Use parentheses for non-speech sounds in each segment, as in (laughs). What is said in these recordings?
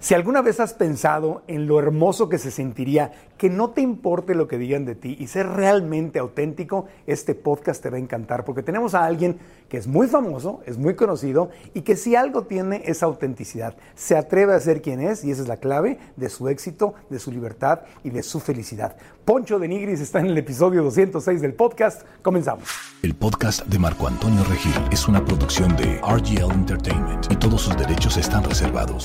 Si alguna vez has pensado en lo hermoso que se sentiría que no te importe lo que digan de ti y ser realmente auténtico, este podcast te va a encantar porque tenemos a alguien que es muy famoso, es muy conocido y que si algo tiene es autenticidad. Se atreve a ser quien es y esa es la clave de su éxito, de su libertad y de su felicidad. Poncho de Nigris está en el episodio 206 del podcast. Comenzamos. El podcast de Marco Antonio Regil es una producción de RGL Entertainment y todos sus derechos están reservados.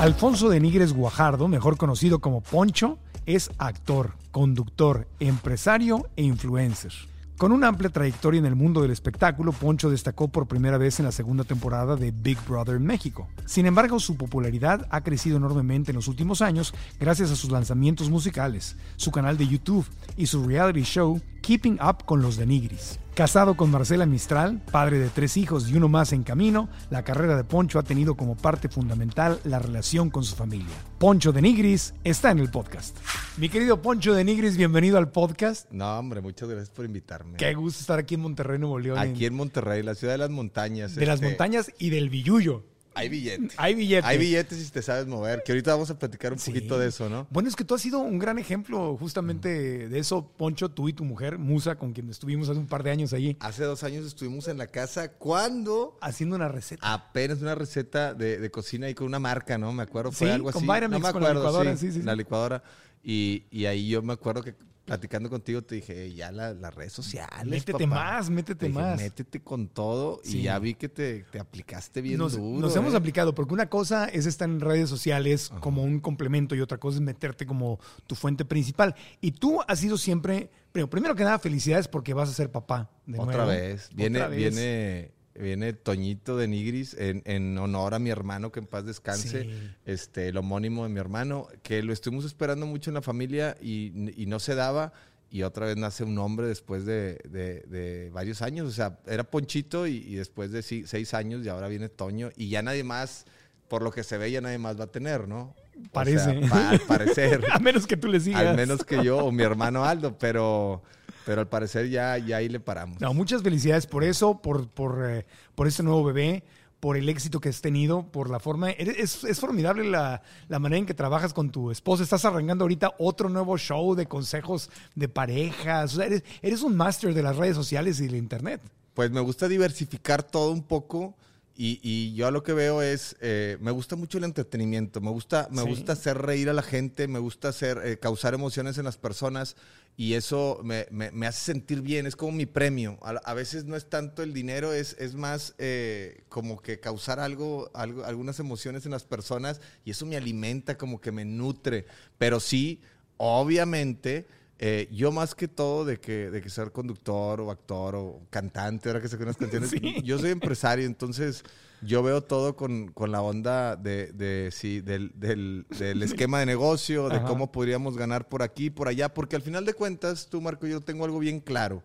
Alfonso de Nigres Guajardo, mejor conocido como Poncho, es actor, conductor, empresario e influencer. Con una amplia trayectoria en el mundo del espectáculo, Poncho destacó por primera vez en la segunda temporada de Big Brother México. Sin embargo, su popularidad ha crecido enormemente en los últimos años gracias a sus lanzamientos musicales, su canal de YouTube y su reality show Keeping Up con los de Nigris. Casado con Marcela Mistral, padre de tres hijos y uno más en camino, la carrera de Poncho ha tenido como parte fundamental la relación con su familia. Poncho de Nigris está en el podcast. Mi querido Poncho de Nigris, bienvenido al podcast. No, hombre, muchas gracias por invitarme. Qué gusto estar aquí en Monterrey, Nuevo León. Aquí en Monterrey, la ciudad de las montañas. De las este, montañas y del Villullo. Hay billetes. Hay billetes. Hay billetes si te sabes mover, que ahorita vamos a platicar un Sí. poquito de eso, ¿no? Bueno, es que tú has sido un gran ejemplo justamente de eso, Poncho, tú y tu mujer, Musa, con quien estuvimos hace un par de años allí, Hace dos años estuvimos en la casa cuando haciendo una receta. apenas una receta de, de cocina y con una marca, ¿no? Me acuerdo, fue Sí, algo con así. Vitamix, no me con la acuerdo, licuadora, sí, sí, sí, sí. la licuadora. Y, y ahí yo me acuerdo que platicando contigo te dije, ya la- las redes sociales. Métete papá". más, métete dije, más. Métete con todo Sí. y ya vi que te, te aplicaste bien nos, duro. nos hemos ¿eh? aplicado, porque una cosa es estar en redes sociales como un complemento y otra cosa es meterte como tu fuente principal. Y tú has sido siempre, pero primero que nada, felicidades porque vas a ser papá. De Otra nuevo. vez. Viene, Otra vez. viene, viene Toñito de Nigris en, en honor a mi hermano, que en paz descanse. Sí. Este, el homónimo de mi hermano, que lo estuvimos esperando mucho en la familia y, y no se daba. Y otra vez nace un hombre después de, de- de varios años. O sea, era Ponchito y, y después de seis años y ahora viene Toño. Y ya nadie más, por lo que se ve, ya nadie más va a tener, ¿no? O Parece. sea, pa- al parecer. (laughs) A menos que tú le sigas. al menos que yo o mi hermano Aldo. Pero, pero al parecer ya, ya ahí le paramos. No, muchas felicidades por eso, por, por, eh, por este nuevo bebé, por el éxito que has tenido, por la forma. Es, es formidable la, la manera en que trabajas con tu esposa. Estás arrancando ahorita otro nuevo show de consejos de parejas. O sea, eres, eres un máster de las redes sociales y del internet. Pues me gusta diversificar todo un poco y, y yo lo que veo es, eh, me gusta mucho el entretenimiento, me gusta, me Sí. gusta hacer reír a la gente, me gusta hacer, eh, causar emociones en las personas y eso me, me- me hace sentir bien, es como mi premio. A, a veces no es tanto el dinero, es, es más eh, como que causar algo, algo, algunas emociones en las personas y eso me alimenta, como que me nutre, pero sí, obviamente... Eh, yo más que todo de que, de que ser conductor o actor o cantante, ahora que saco unas canciones, Sí. yo soy empresario, entonces yo veo todo con, con la onda de, de, sí, del, del- del esquema de negocio, de Ajá. cómo podríamos ganar por aquí, por allá, porque al final de cuentas, tú Marco, yo tengo algo bien claro.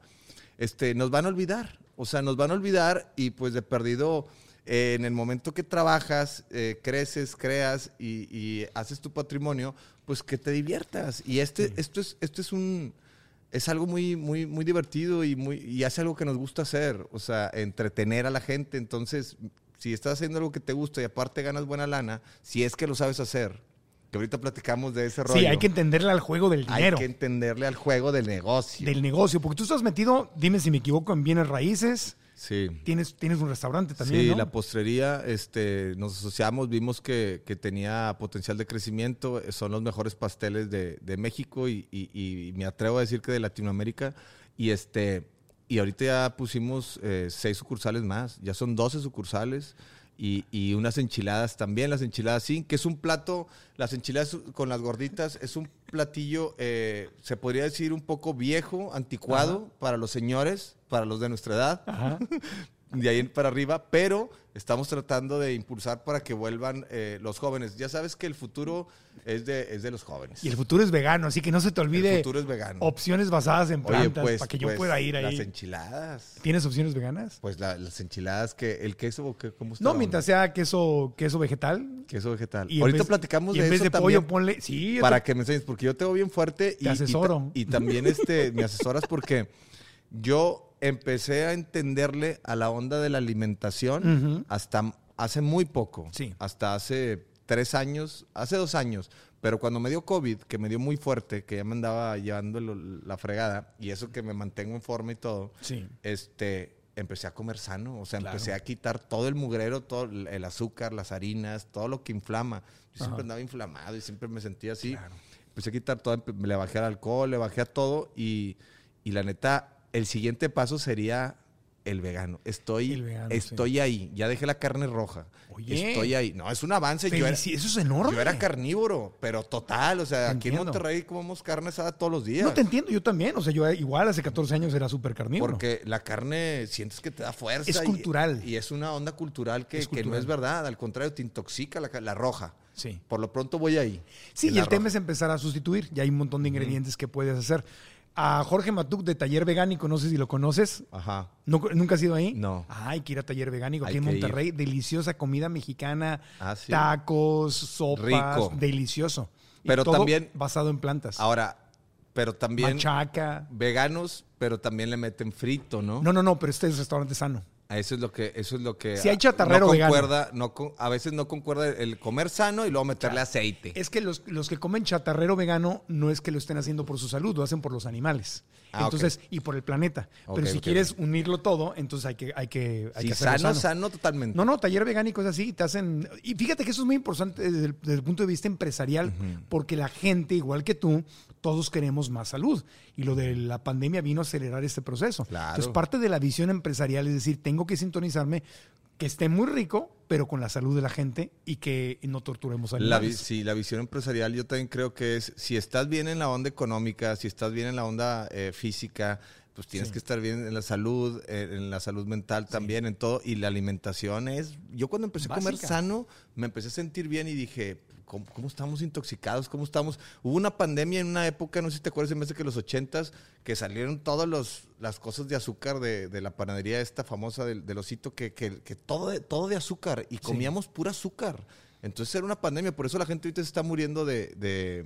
Este, nos van a olvidar, o sea, nos van a olvidar y pues de perdido, eh, en el momento que trabajas, eh, creces, creas y, y haces tu patrimonio, pues que te diviertas. Y este, esto es, esto es un, es algo muy, muy, muy divertido y muy, y hace algo que nos gusta hacer, o sea, entretener a la gente. Entonces, si estás haciendo algo que te gusta y aparte ganas buena lana, si es que lo sabes hacer, que ahorita platicamos de ese rollo. Sí, hay que entenderle al juego del hay dinero, que entenderle al juego del negocio. del negocio, porque tú estás metido, dime si me equivoco, en bienes raíces. Sí. Tienes, tienes un restaurante también, Sí, ¿no? la postrería, este, nos asociamos, vimos que, que tenía potencial de crecimiento, eh, son los mejores pasteles de, de México y, y- y me atrevo a decir que de Latinoamérica. Y este, y ahorita ya pusimos eh, seis sucursales más, ya son 12 sucursales. Y, y unas enchiladas también, las enchiladas sí, que es un plato, las enchiladas con las gorditas, es un platillo, eh, se podría decir un poco viejo, anticuado para los señores, para los de nuestra edad, Ajá. (laughs) de ahí para arriba, pero estamos tratando de impulsar para que vuelvan eh, los jóvenes. Ya sabes que el futuro es de, es de los jóvenes. Y el futuro es vegano, así que no se te olvide El futuro es vegano. opciones basadas en Oye, plantas pues, para que yo pues, pueda ir ahí. Las enchiladas. ¿Tienes opciones veganas? Pues la- las enchiladas que el queso o cómo está. No, mientras sea queso, queso vegetal. queso vegetal. Y Ahorita vez- platicamos y de en vez eso de también pollo, ponle. Sí, para te- que me enseñes porque yo te veo bien fuerte y, Te y asesoro. y también este me asesoras porque yo empecé a entenderle a la onda de la alimentación Ujú. hasta hace muy poco. Sí. Hasta hace tres años, hace dos años. Pero cuando me dio COVID, que me dio muy fuerte, que ya me andaba llevando la fregada, y eso que me mantengo en forma y todo, Sí. este, empecé a comer sano. O sea, Claro. empecé a quitar todo el mugrero, todo el azúcar, las harinas, todo lo que inflama. Yo siempre Ajá. andaba inflamado y siempre me sentía así. Claro. Empecé a quitar todo, le bajé al alcohol, le bajé a todo y, y la neta, el siguiente paso sería el vegano. Estoy, El vegano, estoy ahí. Ya dejé la carne roja. Oye. Estoy ahí. No, es un avance. Yo era, Eso es enorme. yo era carnívoro, pero total. O sea, Te aquí en. Monterrey comemos carne asada todos los días. No te entiendo, yo también. O sea, yo igual hace 14 años era súper carnívoro. Porque la carne sientes que te da fuerza. Es y- cultural. Y, es una onda cultural que, no es verdad. Al contrario, te intoxica la, la roja. Sí. Por lo pronto voy ahí. Sí, y el tema es empezar a sustituir. Ya hay un montón de ingredientes que puedes hacer. A Jorge Matuk de Taller Vegánico, no sé si lo conoces. Ajá. ¿No- ¿Nunca has ido ahí? No. Ah, hay que ir a Taller Vegánico aquí en ir. Monterrey. Deliciosa comida mexicana. Ah, sí. Tacos, sopas. Rico. Delicioso. Y Pero todo también- basado en plantas. Ahora, pero también Machaca. veganos, pero también le meten frito, ¿no? No, no, no, pero este es restaurante sano. Eso es lo que, eso es lo que. Si hay chatarrero no vegano. no a veces no concuerda el comer sano y luego meterle aceite. Es que los, los que comen chatarrero vegano no es que lo estén haciendo por su salud, lo hacen por los animales. Ah, entonces, y por el planeta. Pero si quieres unirlo todo, entonces hay que, hay que, hay Sí, que hacerlo sano, sano. sano, totalmente. No, no, taller vegánico es así, te hacen... Y fíjate que eso es muy importante desde el, desde el punto de vista empresarial, porque la gente, igual que tú, todos queremos más salud. Y lo de la pandemia vino a acelerar este proceso. Claro. Entonces, parte de la visión empresarial es decir, tengo que sintonizarme que esté muy rico, pero con la salud de la gente y que no torturemos a La, sí, la visión empresarial yo también creo que es, si estás bien en la onda económica, si estás bien en la onda eh, física, pues tienes Sí. que estar bien en la salud, eh, en la salud mental también, en todo. Y la alimentación es, yo cuando empecé a comer sano, me empecé a sentir bien y dije, ¿cómo, cómo estamos intoxicados? ¿Cómo estamos? Hubo una pandemia en una época, no sé si te acuerdas, en vez de que los ochentas, que salieron todas las cosas de azúcar de, de la panadería esta famosa del, del osito, que, que- que todo, de, todo de azúcar y comíamos pura azúcar. Entonces era una pandemia, por eso la gente ahorita se está muriendo de, de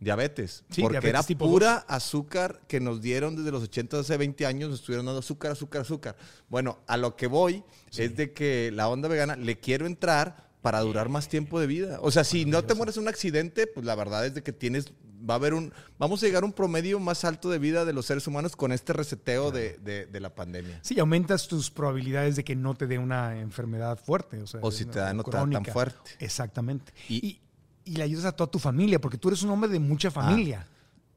diabetes. Sí, porque diabetes era tipo pura azúcar que nos dieron desde los 80 hace 20 años, nos estuvieron dando azúcar, azúcar, azúcar. Bueno, a lo que voy es de que la onda vegana le quiero entrar para durar más tiempo de vida. O sea, si no te mueres en un accidente, pues la verdad es de que tienes, va a haber un, vamos a llegar a un promedio más alto de vida de los seres humanos con este reseteo de, de- de la pandemia. Sí, aumentas tus probabilidades de que no te dé una enfermedad fuerte. O, sea, O si te da, no tan fuerte. Exactamente. Y- Y, y le ayudas a toda tu familia, porque tú eres un hombre de mucha familia.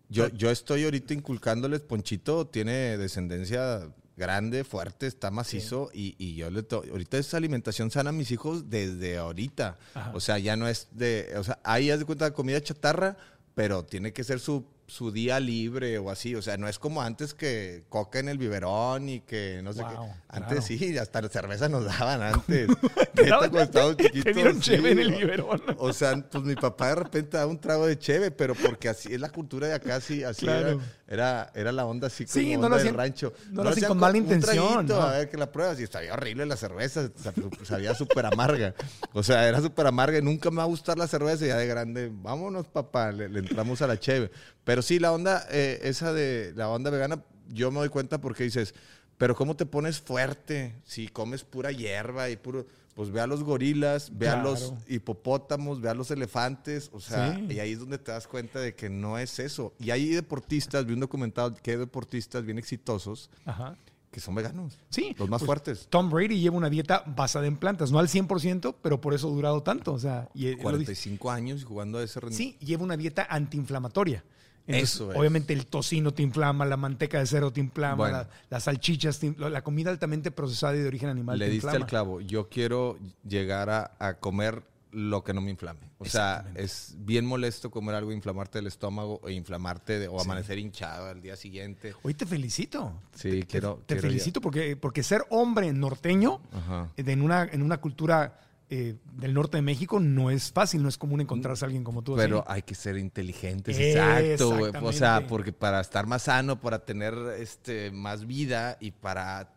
Yo, yo estoy ahorita inculcándoles, Ponchito tiene descendencia grande, fuerte, está macizo y, y yo le to- ahorita es alimentación sana a mis hijos desde ahorita. Ajá. O sea, ya no es de, o sea, ahí haz de cuenta de comida chatarra, pero tiene que ser su, su día libre o así. O sea, no es como antes que coca en el biberón y que no sé Wow, qué. Antes claro. sí, hasta cerveza nos daban (laughs) antes. Te daban- cuando estábamos te dieron sí, cheve en el o- biberón. o sea, pues mi papá de repente daba un trago de cheve, pero porque así es la cultura de acá, así, así Claro. era, era, era la onda así como Sí, no onda lo del rancho. no lo hacían con mala intención, traguito, ¿no? A ver que la pruebas y sabía horrible la cerveza, sab- sabía súper amarga. O sea, era súper amarga y nunca me va a gustar la cerveza ya de grande, vámonos papá, le, le entramos a la cheve. Pero sí, la onda, eh, esa de la onda vegana, yo me doy cuenta porque dices, pero ¿cómo te pones fuerte si comes pura hierba y puro... Pues ve a los gorilas, ve a los hipopótamos, ve a los elefantes, o sea, Sí. y ahí es donde te das cuenta de que no es eso. Y hay deportistas, vi un documental que hay deportistas bien exitosos Ajá. que son veganos. Sí. Los más pues, fuertes. Tom Brady lleva una dieta basada en plantas, no al 100%, pero por eso ha durado tanto. O sea, y él lo dice. 45 años y jugando a ese rendimiento. Sí, lleva una dieta antiinflamatoria. Entonces, Eso es. Obviamente el tocino te inflama, la manteca de cerdo te inflama, Bueno. la- las salchichas, te infla- la comida altamente procesada y de origen animal Le te diste inflama. el clavo. Yo quiero llegar a, a comer lo que no me inflame. O sea, es bien molesto comer algo, inflamarte el estómago o inflamarte de- o amanecer hinchado al día siguiente. Hoy te felicito. Sí, Te- te, quiero- te felicito porque, porque ser hombre norteño Ajá. en, una, en una cultura eh, del norte de México no es fácil, no es común encontrarse a alguien como tú. así. Pero hay que ser inteligentes, exacto. güey. O sea, porque para estar más sano, para tener este, más vida y para,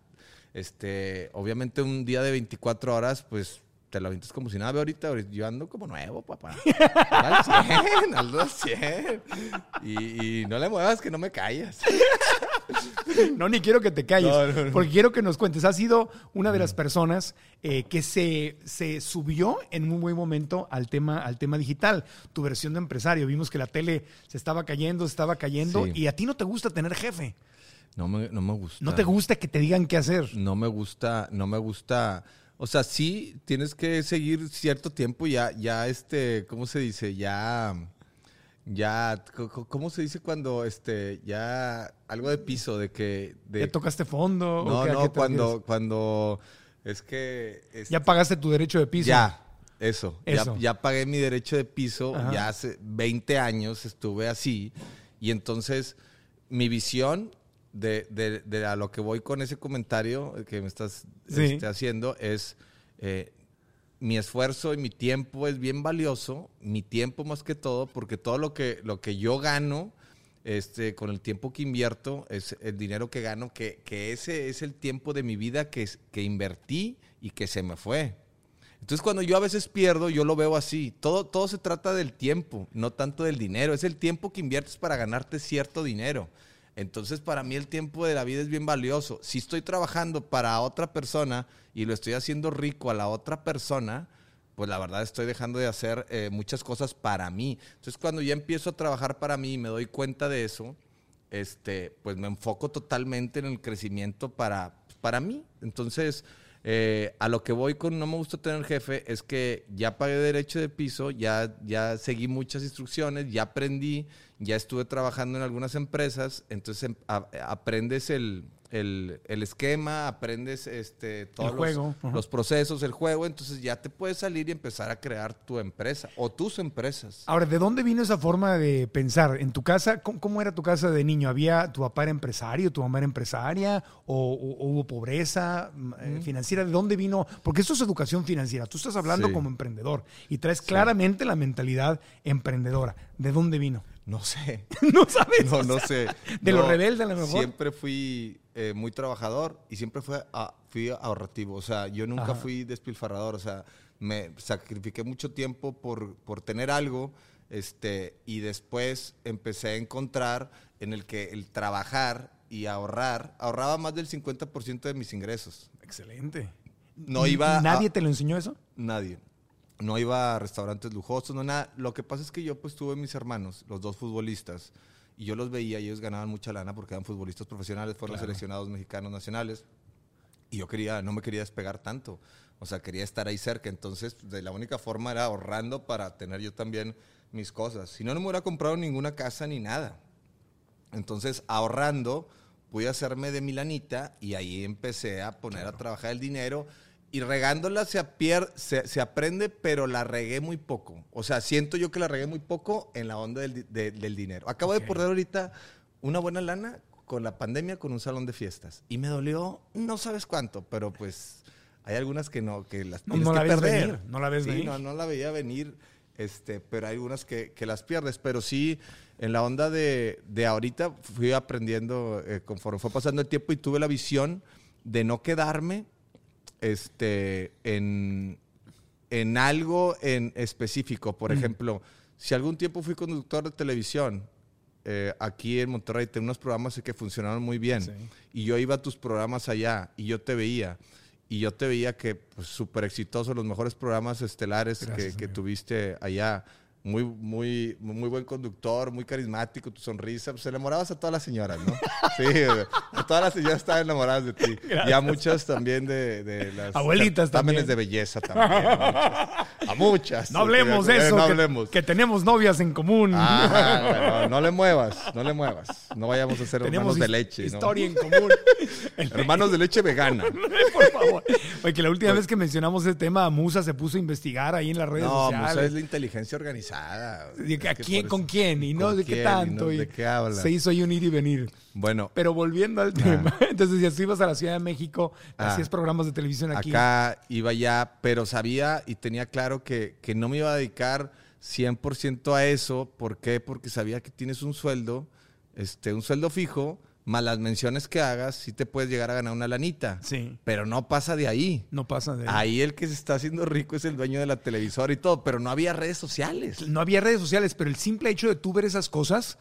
este, obviamente un día de 24 horas, pues te lo avientas como si nada. Ve ahorita, yo ando como nuevo, papá. (laughs) al 100, ando al 100. Y, y no le muevas que no me callas. (laughs) No, ni quiero que te calles, No, no, no. porque quiero que nos cuentes. Has sido una de las personas eh, que se, se subió en un buen momento al tema, al tema digital, tu versión de empresario. Vimos que la tele se estaba cayendo, se estaba cayendo, Sí. y a ti no te gusta tener jefe. No me, no me gusta. No te gusta que te digan qué hacer. no me gusta, no me gusta. O sea, sí tienes que seguir cierto tiempo, ya, ya este, ¿cómo se dice? Ya, ya, ¿cómo se dice cuando, este, ya algo de piso, de que, de, ¿Ya tocaste fondo? ¿O no, qué- no, cuando, refieres? cuando, es que, este, Ya pagaste tu derecho de piso. ya, eso, Eso. Ya, ya pagué mi derecho de piso, Ajá. ya hace 20 años estuve así, y entonces mi visión de, de- de a lo que voy con ese comentario que me estás Sí. este, haciendo es eh, mi esfuerzo y mi tiempo es bien valioso, mi tiempo más que todo, porque todo lo que, lo que yo gano este, con el tiempo que invierto, es el dinero que gano, que, que ese es el tiempo de mi vida que, que invertí y que se me fue. Entonces cuando yo a veces pierdo, yo lo veo así. Todo, todo se trata del tiempo, no tanto del dinero. Es el tiempo que inviertes para ganarte cierto dinero. Entonces para mí el tiempo de la vida es bien valioso. Si estoy trabajando para otra persona y lo estoy haciendo rico a la otra persona, pues la verdad estoy dejando de hacer eh, muchas cosas para mí. Entonces cuando ya empiezo a trabajar para mí y me doy cuenta de eso, este, pues me enfoco totalmente en el crecimiento para, para mí. Entonces, eh, a lo que voy con no me gusta tener jefe es que ya pagué derecho de piso, ya, ya seguí muchas instrucciones, ya aprendí, ya estuve trabajando en algunas empresas, entonces em- a- aprendes el, el- el esquema, aprendes este, todos los- juego, los, procesos, el juego, entonces ya te puedes salir y empezar a crear tu empresa o tus empresas. Ahora, ¿de dónde vino esa forma de pensar? ¿En tu casa? ¿Cómo, cómo era tu casa de niño? ¿Había tu papá era empresario, tu mamá era empresaria? ¿O, o- o hubo pobreza mm, eh, financiera? ¿De dónde vino? Porque esto es educación financiera. Tú estás hablando Sí. como emprendedor y traes claramente la mentalidad emprendedora. ¿De dónde vino? No sé. (laughs) no sabes. No, O no sé. De lo No, rebelde a lo mejor. Siempre fui eh, muy trabajador y siempre fue a- fui ahorrativo. O sea, yo nunca Ajá. fui despilfarrador. O sea, me sacrifiqué mucho tiempo por, por tener algo este, y después empecé a encontrar en el que el trabajar y ahorrar, ahorraba más del 50% de mis ingresos. Excelente. No iba a- ¿Nadie te lo enseñó eso? Nadie. No iba a restaurantes lujosos, no nada. Lo que pasa es que yo pues tuve mis hermanos, los dos futbolistas, y yo los veía y ellos ganaban mucha lana porque eran futbolistas profesionales, fueron seleccionados mexicanos nacionales. Y yo quería, no me quería despegar tanto. O sea, quería estar ahí cerca. Entonces, de la única forma era ahorrando para tener yo también mis cosas. Si no, no me hubiera comprado ninguna casa ni nada. Entonces, ahorrando, pude hacerme de Milanita y ahí empecé a poner a trabajar el dinero. Y regándola se, apier- se, se aprende, pero la regué muy poco. O sea, siento yo que la regué muy poco en la onda del, de- del dinero. Acabo de perder ahorita una buena lana con la pandemia con un salón de fiestas. Y me dolió no sabes cuánto, pero pues hay algunas que no, que las No, no que la ves venir, no la ves Sí, venir. No, no la veía venir, este, pero hay algunas que, que las pierdes. Pero sí, en la onda de, de ahorita fui aprendiendo eh, conforme fue pasando el tiempo y tuve la visión de no quedarme este, en, en algo en específico. Por ejemplo, si algún tiempo fui conductor de televisión, eh, aquí en Monterrey tenía unos programas que funcionaron muy bien. Sí. Y yo iba a tus programas allá y yo te veía. Y yo te veía que pues, súper exitoso, los mejores programas estelares que, Gracias, que amigo. tuviste allá. Muy, muy, muy buen conductor, muy carismático, tu sonrisa, pues enamorabas a todas las señoras, ¿no? Sí, a todas las señoras estaban enamoradas de ti. Y a muchas también de, de las Abuelitas también. de belleza también. A muchas. A muchas. No hablemos de eso, No que, hablemos. que tenemos novias en común. Ah, no, no le muevas, no le muevas. No vayamos a ser Tenemos hermanos de leche. ¿no? historia en común. (laughs) Hermanos de leche vegana. (laughs) Por favor. Oye, que la última vez que mencionamos ese tema, Musa se puso a investigar ahí en las redes No, sociales. Musa es la inteligencia organizada. ¿A quién, ¿Con quién? Y no ¿Con de qué? Y tanto. no y ¿De qué habla? Se hizo ahí un ir y venir. Bueno, Pero volviendo al tema, (laughs) entonces si así ibas a la Ciudad de México, Ah. hacías programas de televisión aquí. acá iba ya, pero sabía y tenía claro que, que no me iba a dedicar 100% a eso. ¿Por qué? Porque sabía que tienes un sueldo, este, un sueldo fijo, más las menciones que hagas, sí te puedes llegar a ganar una lanita. Sí, Pero no pasa de ahí. no pasa de Ahí el que se está haciendo rico es el dueño de la televisora y todo, pero no había redes sociales. No había redes sociales, pero el simple hecho de tú ver esas cosas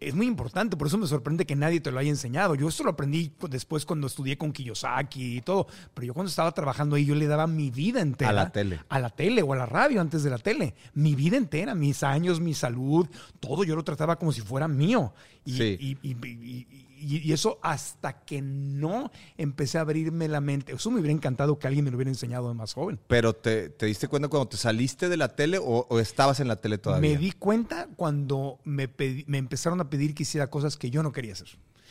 es muy importante. Por eso me sorprende que nadie te lo haya enseñado. Yo esto lo aprendí después cuando estudié con Kiyosaki y todo. Pero yo cuando estaba trabajando ahí, yo le daba mi vida entera. A la tele. A la tele o a la radio antes de la tele. Mi vida entera, mis años, mi salud, todo yo lo trataba como si fuera mío. Y, Sí. y- y- y- y- y eso hasta que no empecé a abrirme la mente. Eso me hubiera encantado que alguien me lo hubiera enseñado de más joven. Pero te, te diste cuenta cuando te saliste de la tele o, o estabas en la tele todavía? Me di cuenta cuando me, me empezaron a pedir que hiciera cosas que yo no quería hacer.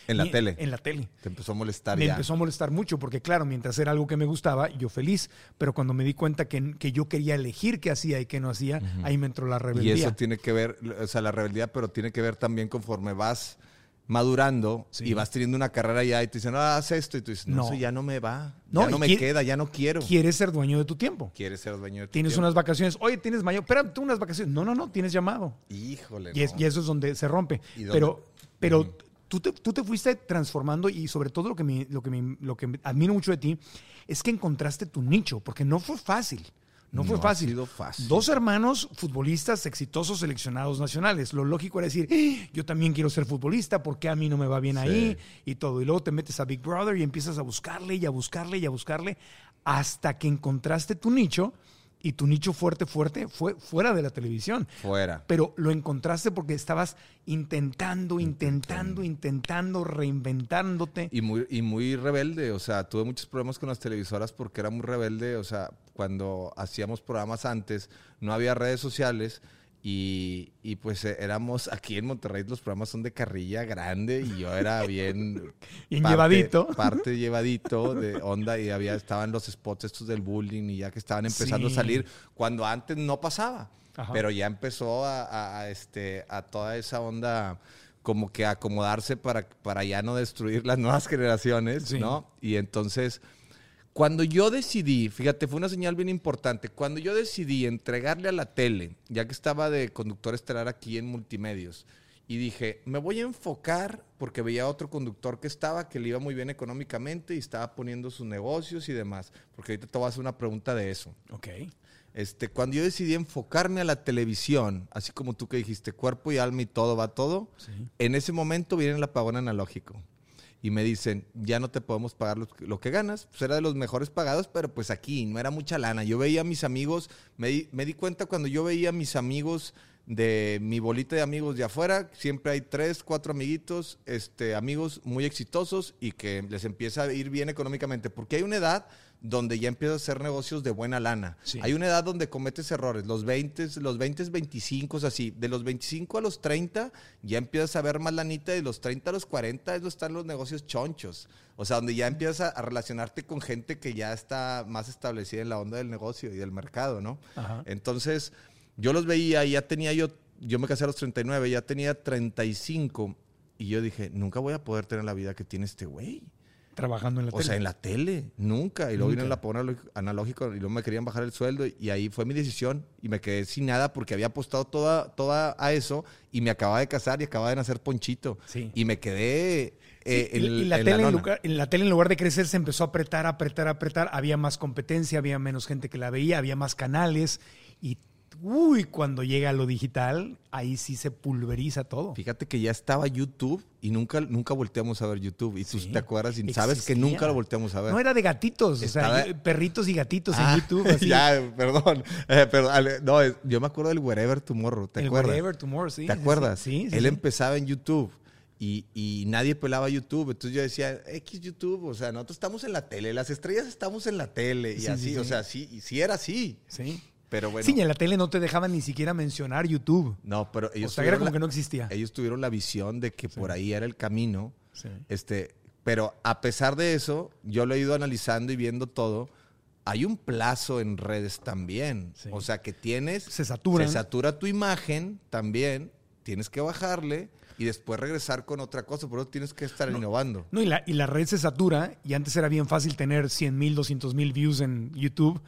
¿En la Y- tele? En la tele. Te empezó a molestar Me ya. empezó a molestar mucho porque, claro, mientras era algo que me gustaba, yo feliz, pero cuando me di cuenta que, que yo quería elegir qué hacía y qué no hacía, ahí me entró la Y rebeldía. eso tiene que ver, o sea, la rebeldía, pero tiene que ver también conforme vas madurando Sí. y vas teniendo una carrera ya y te dicen, ah, haz esto. Y tú dices, no, No. eso ya no me va. No, ya no y me queda, ya no quiero. Quieres ser dueño de tu tiempo. Quieres ser dueño de tu Tienes tiempo. unas vacaciones. Oye, tienes mayor. Espera, tú unas vacaciones. No, no, no, tienes llamado. Híjole, Y, es- no. y eso es donde se rompe. ¿Y? Pero, pero tú, te, tú te fuiste transformando y sobre todo lo que, me, lo, que me- lo que admiro mucho de ti es que encontraste tu nicho, porque no fue fácil. No fue No ha fácil. sido fácil. Dos hermanos futbolistas exitosos seleccionados nacionales. Lo lógico era decir, "Eh, yo también quiero ser futbolista, ¿por qué a mí no me va bien Sí. ahí? Y todo. Y luego te metes a Big Brother y empiezas a buscarle y a buscarle y a buscarle hasta que encontraste tu nicho y tu nicho fuerte, fuerte fue fuera de la televisión Fuera. pero lo encontraste porque estabas intentando, intentando, intentando, reinventándote. Y muy, y muy rebelde, o sea, tuve muchos problemas con las televisoras porque era muy rebelde, o sea, cuando hacíamos programas antes, no había redes sociales y, y pues eh, éramos, aquí en Monterrey los programas son de carrilla grande y yo era bien... (laughs) Bien llevadito. Parte llevadito de onda y había, estaban los spots estos del bullying y ya que estaban empezando Sí. a salir cuando antes no pasaba. Ajá. Pero ya empezó a, a- a, este, a toda esa onda como que acomodarse para, para ya no destruir las nuevas generaciones, Sí. ¿no? Y entonces, cuando yo decidí, fíjate, fue una señal bien importante, cuando yo decidí entregarle a la tele, ya que estaba de conductor estelar aquí en Multimedios, y dije, me voy a enfocar, porque veía otro conductor que estaba, que le iba muy bien económicamente y estaba poniendo sus negocios y demás, porque ahorita te voy a hacer una pregunta de eso. Ok. Este, cuando yo decidí enfocarme a la televisión, así como tú que dijiste, cuerpo y alma y todo va todo, en ese momento viene el apagón analógico. Y me dicen, ya no te podemos pagar lo, que ganas. Pues era de los mejores pagados, pero pues aquí no era mucha lana. Yo veía a mis amigos, me di, me di cuenta cuando yo veía a mis amigos de mi bolita de amigos de afuera, siempre hay tres, cuatro amiguitos, este, amigos muy exitosos y que les empieza a ir bien económicamente. Porque hay una edad donde ya empiezas a hacer negocios de buena lana. Sí. Hay una edad donde cometes errores, los 20, los 20, 25, así, de los 25 a los 30 ya empiezas a ver más lanita, de los 30 a los 40 es donde están los negocios chonchos. O sea, donde ya empiezas a, a relacionarte con gente que ya está más establecida en la onda del negocio y del mercado, ¿no? Ajá. Entonces, yo los veía y ya tenía yo, yo me casé a los 39, ya tenía 35 y yo dije, nunca voy a poder tener la vida que tiene este güey. Trabajando en la O tele. sea, en la tele, nunca. Y luego vino el Nunca. apagón analógico- y luego me querían bajar el sueldo y ahí fue mi decisión y me quedé sin nada porque había apostado toda, toda a eso y me acababa de casar y acababa de nacer Ponchito. Sí. Y me quedé eh, Sí, en, y, la en tele en, lugar, en la tele en lugar de crecer se empezó a apretar, apretar, apretar. Había más competencia, había menos gente que la veía, había más canales y uy, cuando llega lo digital, ahí sí se pulveriza todo. Fíjate que ya estaba YouTube y nunca, nunca volteamos a ver YouTube. Y tú Sí. te acuerdas y sabes que nunca lo volteamos a ver. No era de gatitos, o sea, perritos y gatitos Ah, en YouTube. Así. (laughs) ya, perdón. Eh, No, yo me acuerdo del Wherever Tomorrow. ¿Te El acuerdas? Wherever Tomorrow, sí. ¿Te acuerdas? Sí, sí. Él sí. empezaba en YouTube y, y nadie pelaba YouTube. Entonces yo decía, X YouTube, o sea, nosotros estamos en la tele, las estrellas estamos en la tele. Y Sí, así, sí, o sea, sí, y sí era así. Sí. Pero bueno. Sí, en la tele no te dejaban ni siquiera mencionar YouTube. No, pero ellos o sea, era como la- que no existía. ellos tuvieron la visión de que por ahí era el camino. Sí. Este, pero a pesar de eso, yo lo he ido analizando y viendo todo. Hay un plazo en redes también. Sí. O sea, que tienes. Se saturan. Se satura tu imagen también. Tienes que bajarle y después regresar con otra cosa. Por eso tienes que estar innovando. No, y la, y la red se satura y antes era bien fácil tener 100 mil, 200 mil views en YouTube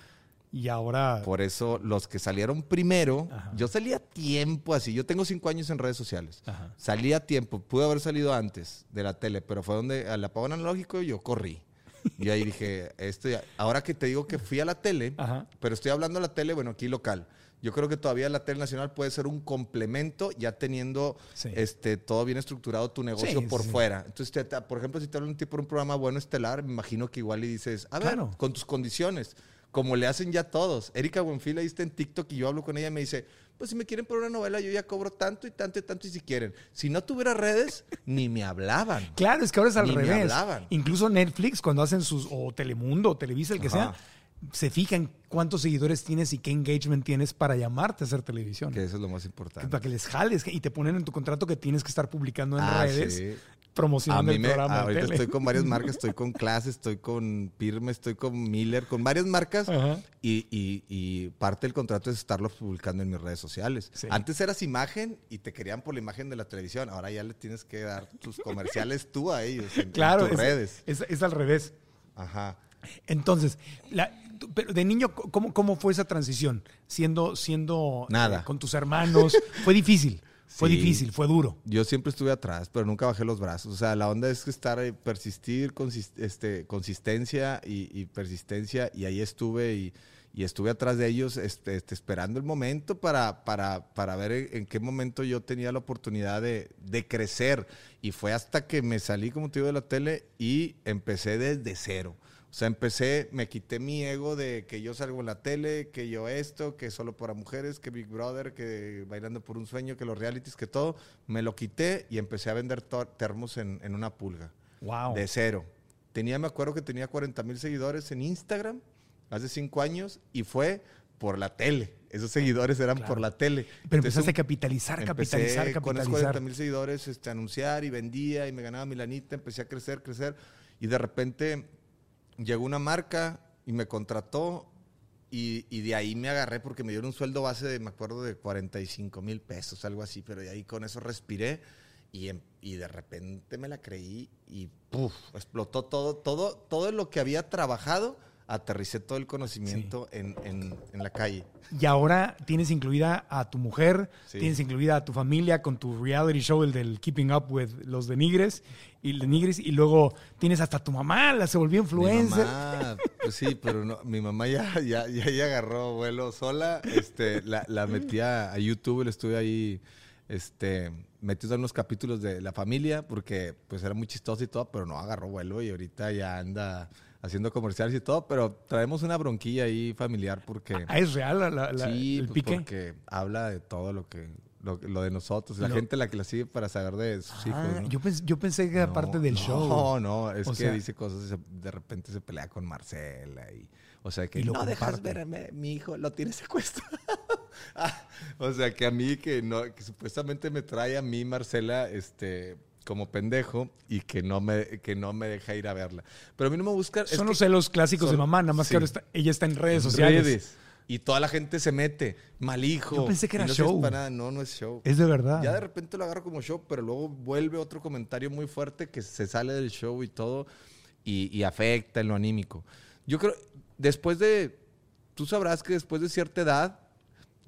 y ahora... Por eso los que salieron primero, Ajá. yo salí a tiempo así. Yo tengo cinco años en redes sociales. Ajá. Salí a tiempo. Pude haber salido antes de la tele, pero fue donde al apagón analógico yo corrí. Y ahí dije, (laughs) esto ya- ahora que te digo que fui a la tele, Ajá. pero estoy hablando de la tele, bueno, aquí local. Yo creo que todavía la tele nacional puede ser un complemento ya teniendo Sí. este, todo bien estructurado tu negocio Sí, por sí. fuera. Entonces, te- te- por ejemplo, si te hablan tipo por un programa bueno estelar, me imagino que igual y dices, a ver, Claro. con tus condiciones, como le hacen ya todos. Erika Buenfil ahí está en TikTok y yo hablo con ella y me dice, pues si me quieren por una novela, yo ya cobro tanto y tanto y tanto y si quieren. Si no tuviera redes, (laughs) ni me hablaban. Claro, es que ahora es al Ni me revés. hablaban. Incluso Netflix, cuando hacen sus, o Telemundo, o Televisa, el que Ajá. sea, se fijan cuántos seguidores tienes y qué engagement tienes para llamarte a hacer televisión. Que eso es lo más importante. Para que les jales y te ponen en tu contrato que tienes que estar publicando en Ah, redes sí. A promocionando mí el me, programa ahorita tele. estoy con varias (laughs) marcas, estoy con Clase, estoy con Pirme, estoy con Miller, con varias marcas y, y- y parte del contrato es estarlo publicando en mis redes sociales. Sí. Antes eras imagen y te querían por la imagen de la televisión, ahora ya le tienes que dar tus comerciales tú a ellos en, en Claro, tus es, redes. es- es al revés. Ajá. Entonces, la- pero de niño, ¿cómo, ¿cómo fue esa transición? Siendo, siendo Nada. eh, con tus hermanos. fue difícil, fue Sí. difícil, fue duro. Yo siempre estuve atrás, pero nunca bajé los brazos. O sea, la onda es que estar, eh, persistir, consis- este, consistencia y, y persistencia. Y ahí estuve y, y estuve atrás de ellos este, este, esperando el momento para, para, para ver en, en qué momento yo tenía la oportunidad de, de crecer. Y fue hasta que me salí, como te digo, de la tele y empecé desde cero. O sea, empecé, me quité mi ego de que yo salgo en la tele, que yo esto, que solo para mujeres, que Big Brother, que bailando por un sueño, que los realities, que todo. Me lo quité y empecé a vender termos en, en una pulga. Wow. De cero. Tenía, me acuerdo que tenía 40 mil seguidores en Instagram hace cinco años y fue por la tele. Esos seguidores eran Claro. por la tele. Pero Entonces, empezaste a capitalizar, Empecé capitalizar, con esos capitalizar. 40 mil seguidores este, anunciar y vendía y me ganaba mi lanita, empecé a crecer, crecer y de repente llegó una marca y me contrató y, y de ahí me agarré porque me dieron un sueldo base de, me acuerdo, de 45 mil pesos, algo así, pero de ahí con eso respiré y, em- y de repente me la creí y ¡puf! explotó todo, todo, todo lo que había trabajado, aterricé todo el conocimiento en, en- en la calle. Y ahora tienes incluida a tu mujer, Sí. tienes incluida a tu familia con tu reality show, el del Keeping Up with los de Nigres, y de Nigres, y luego tienes hasta tu mamá, la se volvió Mi influencer. mamá, pues sí, pero no, mi mamá ya, ya, ya, ya agarró vuelo sola. Este, la, la metí a, a YouTube, le estuve ahí este, metiendo en unos capítulos de La Familia, porque pues era muy chistoso y todo, pero no agarró vuelo y ahorita ya anda haciendo comerciales y todo, pero traemos una bronquilla ahí familiar porque... Ah, es real la- la- la- sí, el pues, pique. porque habla de todo lo que... Lo, lo de nosotros, la gente la que la sigue para saber de sus hijos. Ah, ¿no? yo, pens- yo pensé que era No, parte del show. No, no, es O que sea- dice cosas y se- de repente se pelea con Marcela y o sea que Y lo no dejas ver a mi, mi hijo, lo tiene secuestrado. (laughs) Ah, o sea que a mí que no que supuestamente me trae a mí Marcela este como pendejo y que no me que no me deja ir a verla. Pero a mí no me busca Son los celos clásicos de mamá, nada más sí. que ahora está- ella está en redes sociales. redes. Y toda la gente se mete, mal hijo. Yo pensé que era no show. para nada. No, no es show. Es de verdad. Ya de repente lo agarro como show, pero luego vuelve otro comentario muy fuerte que se sale del show y todo y, y afecta en lo anímico. Yo creo, después de, tú sabrás que después de cierta edad,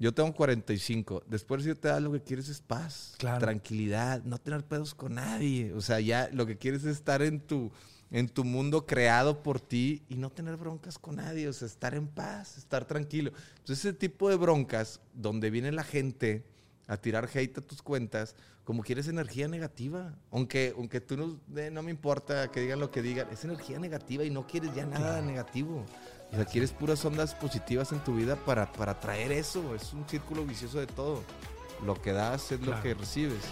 yo tengo 45, después de cierta edad lo que quieres es paz, Claro. tranquilidad, no tener pedos con nadie. O sea, ya lo que quieres es estar en tu, en tu mundo creado por ti y no tener broncas con nadie, o sea, estar en paz, estar tranquilo. Entonces, ese tipo de broncas, donde viene la gente a tirar hate a tus cuentas, como quieres energía negativa. Aunque, aunque tú no, eh, no me importa que digan lo que digan, es energía negativa y no quieres ya nada negativo. O sea, quieres puras ondas positivas en tu vida para, para traer eso. Es un círculo vicioso de todo. Lo que das es lo que recibes.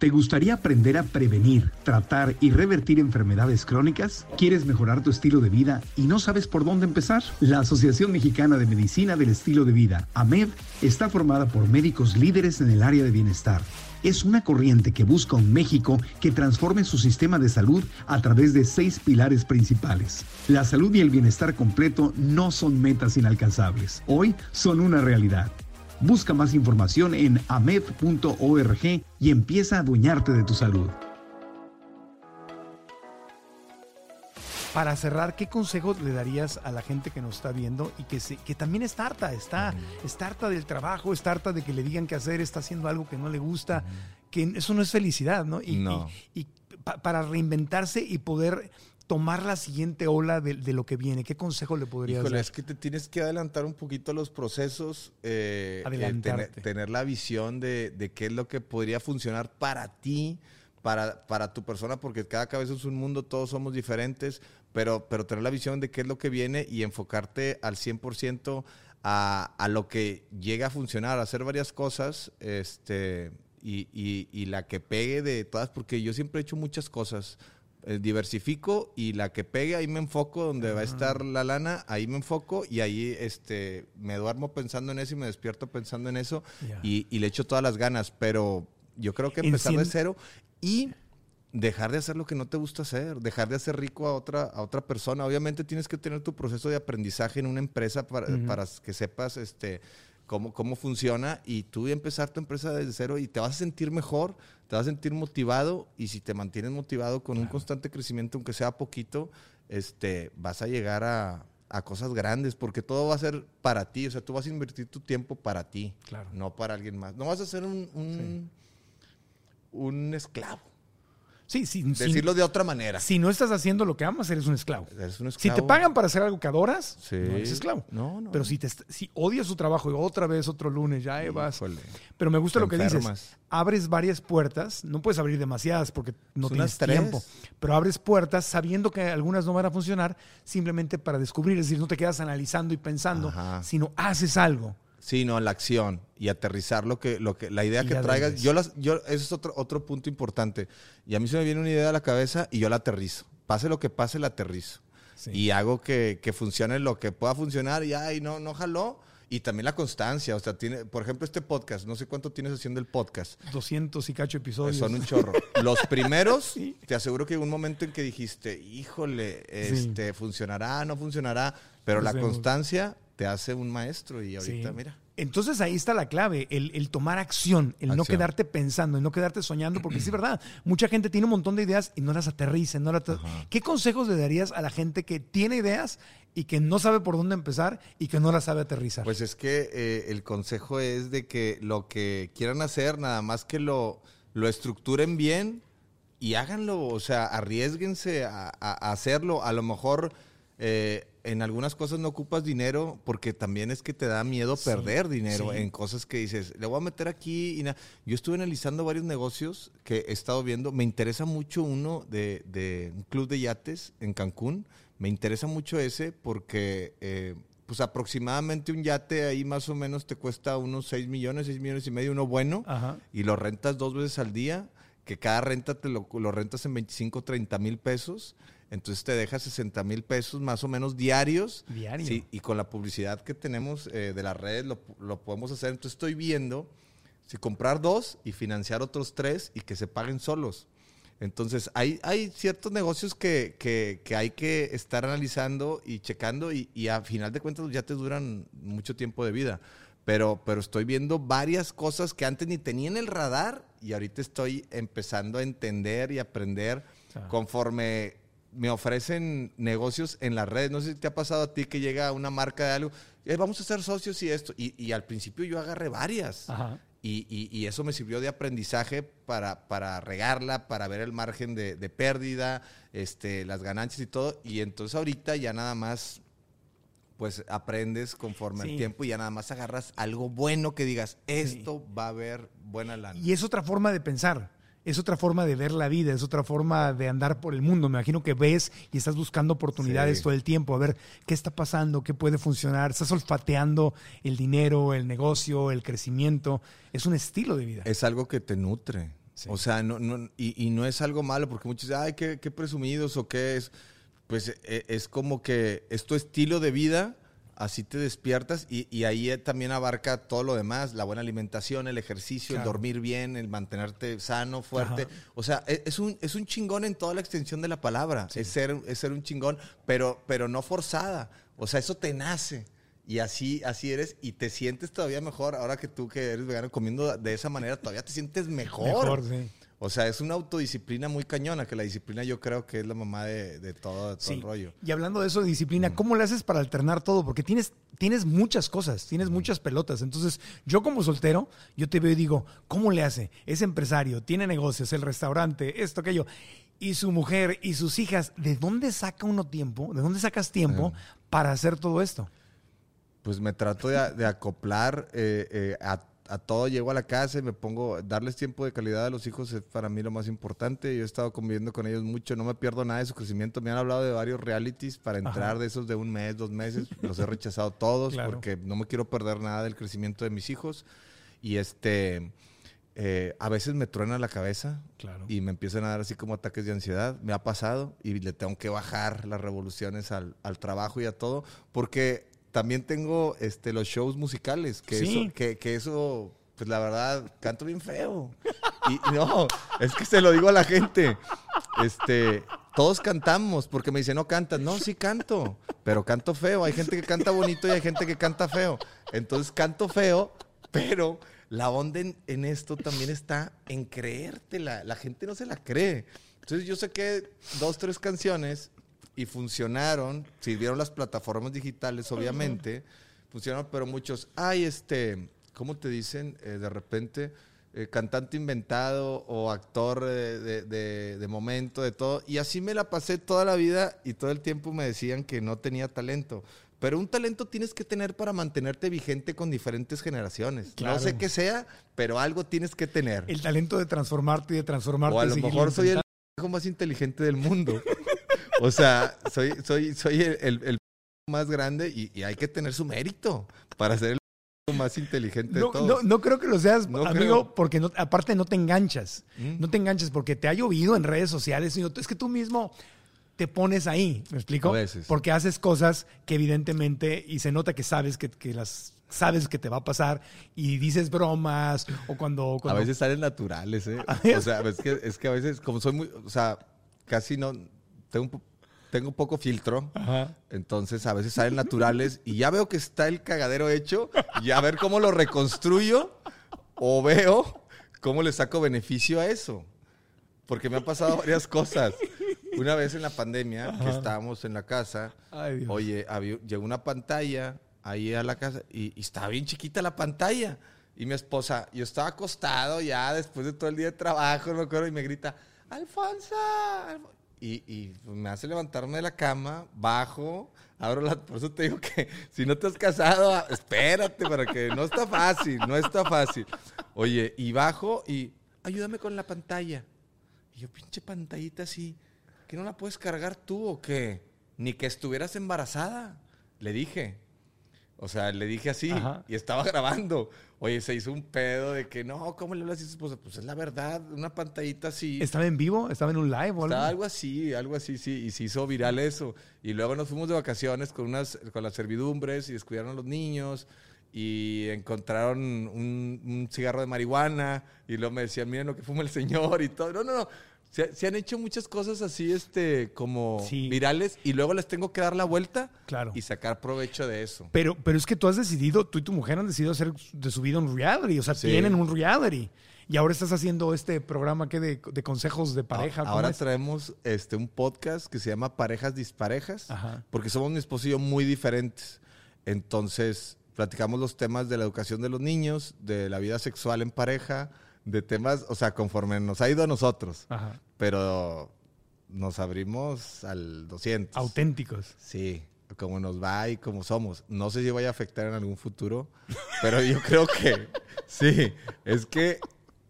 ¿Te gustaría aprender a prevenir, tratar y revertir enfermedades crónicas? ¿Quieres mejorar tu estilo de vida y no sabes por dónde empezar? La Asociación Mexicana de Medicina del Estilo de Vida, AMED, está formada por médicos líderes en el área de bienestar. Es una corriente que busca un México que transforme su sistema de salud a través de seis pilares principales. La salud y el bienestar completo no son metas inalcanzables. Hoy son una realidad. Busca más información en amed.org y empieza a adueñarte de tu salud. Para cerrar, ¿qué consejos le darías a la gente que nos está viendo y que, se- que también está harta? Está, está harta del trabajo, está harta de que le digan qué hacer, está haciendo algo que no le gusta, que eso no es felicidad, ¿no? Y, No. y- y pa- para reinventarse y poder tomar la siguiente ola de, de lo que viene, ¿qué consejo le podrías Híjole, dar? es que te tienes que adelantar un poquito a los procesos, eh, eh, tener la visión de, de qué es lo que podría funcionar para ti, para, para tu persona, porque cada cabeza es un mundo, todos somos diferentes, pero, pero tener la visión de qué es lo que viene y enfocarte al 100% a, a lo que llega a funcionar, hacer varias cosas, este, y, y- y la que pegue de todas, porque yo siempre he hecho muchas cosas. eh, diversifico y la que pegue ahí me enfoco donde va a estar la lana, ahí me enfoco y ahí este me duermo pensando en eso y me despierto pensando en eso Ya. y, y le echo todas las ganas, pero yo creo que empezar de cero y dejar de hacer lo que no te gusta hacer, dejar de hacer rico a otra, a otra persona. Obviamente tienes que tener tu proceso de aprendizaje en una empresa para, para que sepas este, cómo, cómo funciona y tú empezar tu empresa desde cero y te vas a sentir mejor, te vas a sentir motivado y si te mantienes motivado con un constante crecimiento, aunque sea poquito, este, vas a llegar a, a cosas grandes porque todo va a ser para ti, o sea, tú vas a invertir tu tiempo para ti, Claro. no para alguien más. No vas a ser un, un, un esclavo. Sí, sí. Decirlo de otra manera. Si no estás haciendo lo que amas, eres un esclavo. Eres un Si te pagan para hacer algo que adoras, Sí. no eres esclavo. No, no. Pero si, te, si odias su trabajo y otra vez otro lunes, ya vas. Híjole. Pero me gusta Te lo que dices. Abres varias puertas. No puedes abrir demasiadas porque no Son tienes tiempo. Pero abres puertas sabiendo que algunas no van a funcionar simplemente para descubrir. Es decir, no te quedas analizando y pensando, Ajá. sino haces algo. Sí, no, la acción y aterrizar lo que, lo que, la idea Y que traigas. Yo las, yo, ese es otro, otro punto importante. Y a mí se me viene una idea a la cabeza y yo la aterrizo. Pase lo que pase, la aterrizo. Sí. Y hago que, que funcione lo que pueda funcionar y ay, no, no jaló. Y también la constancia. O sea, tiene, por ejemplo, este podcast, no sé cuánto tienes haciendo el podcast. 200 y cacho episodios. Son un chorro. Los primeros, (laughs) te aseguro que hubo un momento en que dijiste, híjole, este, funcionará, no funcionará, pero Nos la vemos. constancia te hace un maestro y Sí. ahorita, mira. Entonces ahí está la clave, el, el tomar acción, el no quedarte pensando, el no quedarte soñando, porque sí es verdad, mucha gente tiene un montón de ideas y no las aterriza. No las ¿Qué consejos le darías a la gente que tiene ideas y que no sabe por dónde empezar y que no las sabe aterrizar? Pues es que eh, el consejo es de que lo que quieran hacer, nada más que lo, lo estructuren bien y háganlo, o sea, arriesguense a, a- a hacerlo. A lo mejor eh, en algunas cosas no ocupas dinero porque también es que te da miedo perder dinero sí. en cosas que dices, le voy a meter aquí y na-". Yo estuve analizando varios negocios que he estado viendo. Me interesa mucho uno de, de un club de yates en Cancún. Me interesa mucho ese porque... eh, pues aproximadamente un yate ahí más o menos te cuesta unos 6 millones, 6 millones y medio, uno bueno, Ajá. y lo rentas dos veces al día, que cada renta te lo, lo rentas en 25, 30 mil pesos, entonces te deja 60 mil pesos más o menos diarios. Diario. Sí, y con la publicidad que tenemos eh, de las redes lo, lo podemos hacer. Entonces estoy viendo si comprar dos y financiar otros tres y que se paguen solos. Entonces, hay, hay ciertos negocios que, que- que hay que estar analizando y checando y, y a final de cuentas ya te duran mucho tiempo de vida. Pero, pero estoy viendo varias cosas que antes ni tenía en el radar y ahorita estoy empezando a entender y aprender Ah. conforme me ofrecen negocios en las redes. No sé si te ha pasado a ti que llega una marca de algo, "Eh, vamos a ser socios y esto. Y, y al principio yo agarré varias. Ajá. Y, y- y eso me sirvió de aprendizaje para, para regarla, para ver el margen de, de pérdida, este, las ganancias y todo. Y entonces ahorita ya nada más, pues aprendes conforme Sí. el tiempo y ya nada más agarras algo bueno que digas, esto va a haber buena lana. Y es otra forma de pensar. Es otra forma de ver la vida, es otra forma de andar por el mundo. Me imagino que ves y estás buscando oportunidades Sí. todo el tiempo, a ver qué está pasando, qué puede funcionar. Estás olfateando el dinero, el negocio, el crecimiento. Es un estilo de vida. es algo que te nutre. Sí. O sea, no, no, y, y no es algo malo, porque muchos dicen, ay, qué, qué presumidos o qué es. Pues e- es como que es tu estilo de vida, así te despiertas y, y ahí eh, también abarca todo lo demás, la buena alimentación, el ejercicio, Claro. el dormir bien, el mantenerte sano, fuerte. Ajá. O sea, e- es un, es un chingón en toda la extensión de la palabra. Es, ser, es ser un chingón, pero, pero no forzada. O sea, eso te nace. Y así, así eres y te sientes todavía mejor. Ahora que tú que eres vegano comiendo de esa manera, todavía te sientes mejor. Mejor, sí. O sea, es una autodisciplina muy cañona, que la disciplina yo creo que es la mamá de, de todo, de todo Sí. el rollo. Y hablando de eso de disciplina, ¿cómo le haces para alternar todo? Porque tienes, tienes muchas cosas, tienes muchas pelotas. Entonces, yo como soltero, yo te veo y digo, ¿cómo le hace? Es empresario, tiene negocios, el restaurante, esto, aquello. Y su mujer y sus hijas, ¿de dónde saca uno tiempo? ¿De dónde sacas tiempo para hacer todo esto? Pues me trato de, de acoplar eh, eh, a, a todo. Llego a la casa y me pongo, darles tiempo de calidad a los hijos es para mí lo más importante. Yo he estado conviviendo con ellos mucho, no me pierdo nada de su crecimiento. Me han hablado de varios realities para entrar de esos de un mes, dos meses. Los he rechazado todos Claro. porque no me quiero perder nada del crecimiento de mis hijos. Y este, eh, a veces me truena la cabeza Claro. y me empiezan a dar así como ataques de ansiedad. Me ha pasado y le tengo que bajar las revoluciones al, al trabajo y a todo, porque también tengo este, los shows musicales, que, Sí. eso, que, que eso, pues la verdad, canto bien feo. Y no, es que se lo digo a la gente. Este, todos cantamos, porque me dicen, no cantas. No, sí canto, pero canto feo. Hay gente que canta bonito y hay gente que canta feo. Entonces canto feo, pero la onda en, en esto también está en creértela. La gente no se la cree. Entonces yo saqué dos, tres canciones y funcionaron. Sirvieron las plataformas digitales, obviamente. Funcionaron, pero muchos, ay, este, ¿cómo te dicen? Eh, de repente, eh, cantante inventado o actor de, de- de momento, de todo. Y así me la pasé toda la vida y todo el tiempo me decían que no tenía talento. Pero un talento tienes que tener para mantenerte vigente con diferentes generaciones. Claro. No sé qué sea, pero algo tienes que tener. El talento de transformarte y de transformarte. O a lo mejor soy el más inteligente del mundo. (laughs) O sea, soy, soy, soy el, el- el más grande y, y hay que tener su mérito para ser el (laughs) más inteligente de No, todos. no, no creo que lo seas, No amigo, creo. porque no- aparte no te enganchas. Mm. No te enganches porque te ha llovido en redes sociales. sino es que tú mismo te pones ahí, ¿me explico? A veces. Porque haces cosas que evidentemente, y se nota que sabes que, que las sabes que te va a pasar y dices bromas o cuando... A cuando- veces salen naturales, ¿eh? (laughs) O sea, es que, es que a veces, como soy muy, o sea, casi no, tengo, un tengo poco filtro. Ajá. Entonces a veces salen naturales y ya veo que está el cagadero hecho y a ver cómo lo reconstruyo o veo cómo le saco beneficio a eso. Porque me han pasado varias cosas. Una vez en la pandemia, que estábamos en la casa, Ay, oye, había- llegó una pantalla ahí a la casa y, y estaba bien chiquita la pantalla. Y mi esposa, yo estaba acostado ya después de todo el día de trabajo, no me acuerdo, y me grita, Alfonso. Alfo-". Y, me hace levantarme de la cama, bajo, abro la... Por eso te digo que (laughs) si no te has casado, a- espérate, para que no está fácil, no está fácil. Oye, y bajo y ayúdame con la pantalla. Y yo, pinche pantallita así, ¿que no la puedes cargar tú o qué? Ni que estuvieras embarazada, le dije. O sea, le dije así Ajá. y estaba (laughs) grabando. Oye, se hizo un pedo de que no, ¿cómo le hablas a su esposa? Pues es la verdad, una pantallita así. ¿Estaba en vivo? ¿Estaba en un live o algo? Estaba algo así, algo así, sí, y se hizo viral eso. Y luego nos fuimos de vacaciones con unas, con las servidumbres y descuidaron a los niños y encontraron un, un cigarro de marihuana y luego me decían, miren lo que fuma el señor y todo. No, no, no. Se, se han hecho muchas cosas así, este, como Sí. virales y luego les tengo que dar la vuelta Claro. y sacar provecho de eso. Pero, pero es que tú has decidido, tú y tu mujer han decidido hacer de su vida un reality, o sea, Sí. tienen un reality. Y ahora estás haciendo este programa que de, de consejos de pareja. ¿cómo Ahora es? traemos este, un podcast que se llama Parejas Disparejas, Ajá. porque somos mi esposo y yo muy diferentes. Entonces, platicamos los temas de la educación de los niños, de la vida sexual en pareja, de temas, o sea, conforme nos ha ido a nosotros. Ajá. Pero nos abrimos al 200. Auténticos. Sí, como nos va y como somos. No sé si vaya a afectar en algún futuro, pero yo creo que sí. Es que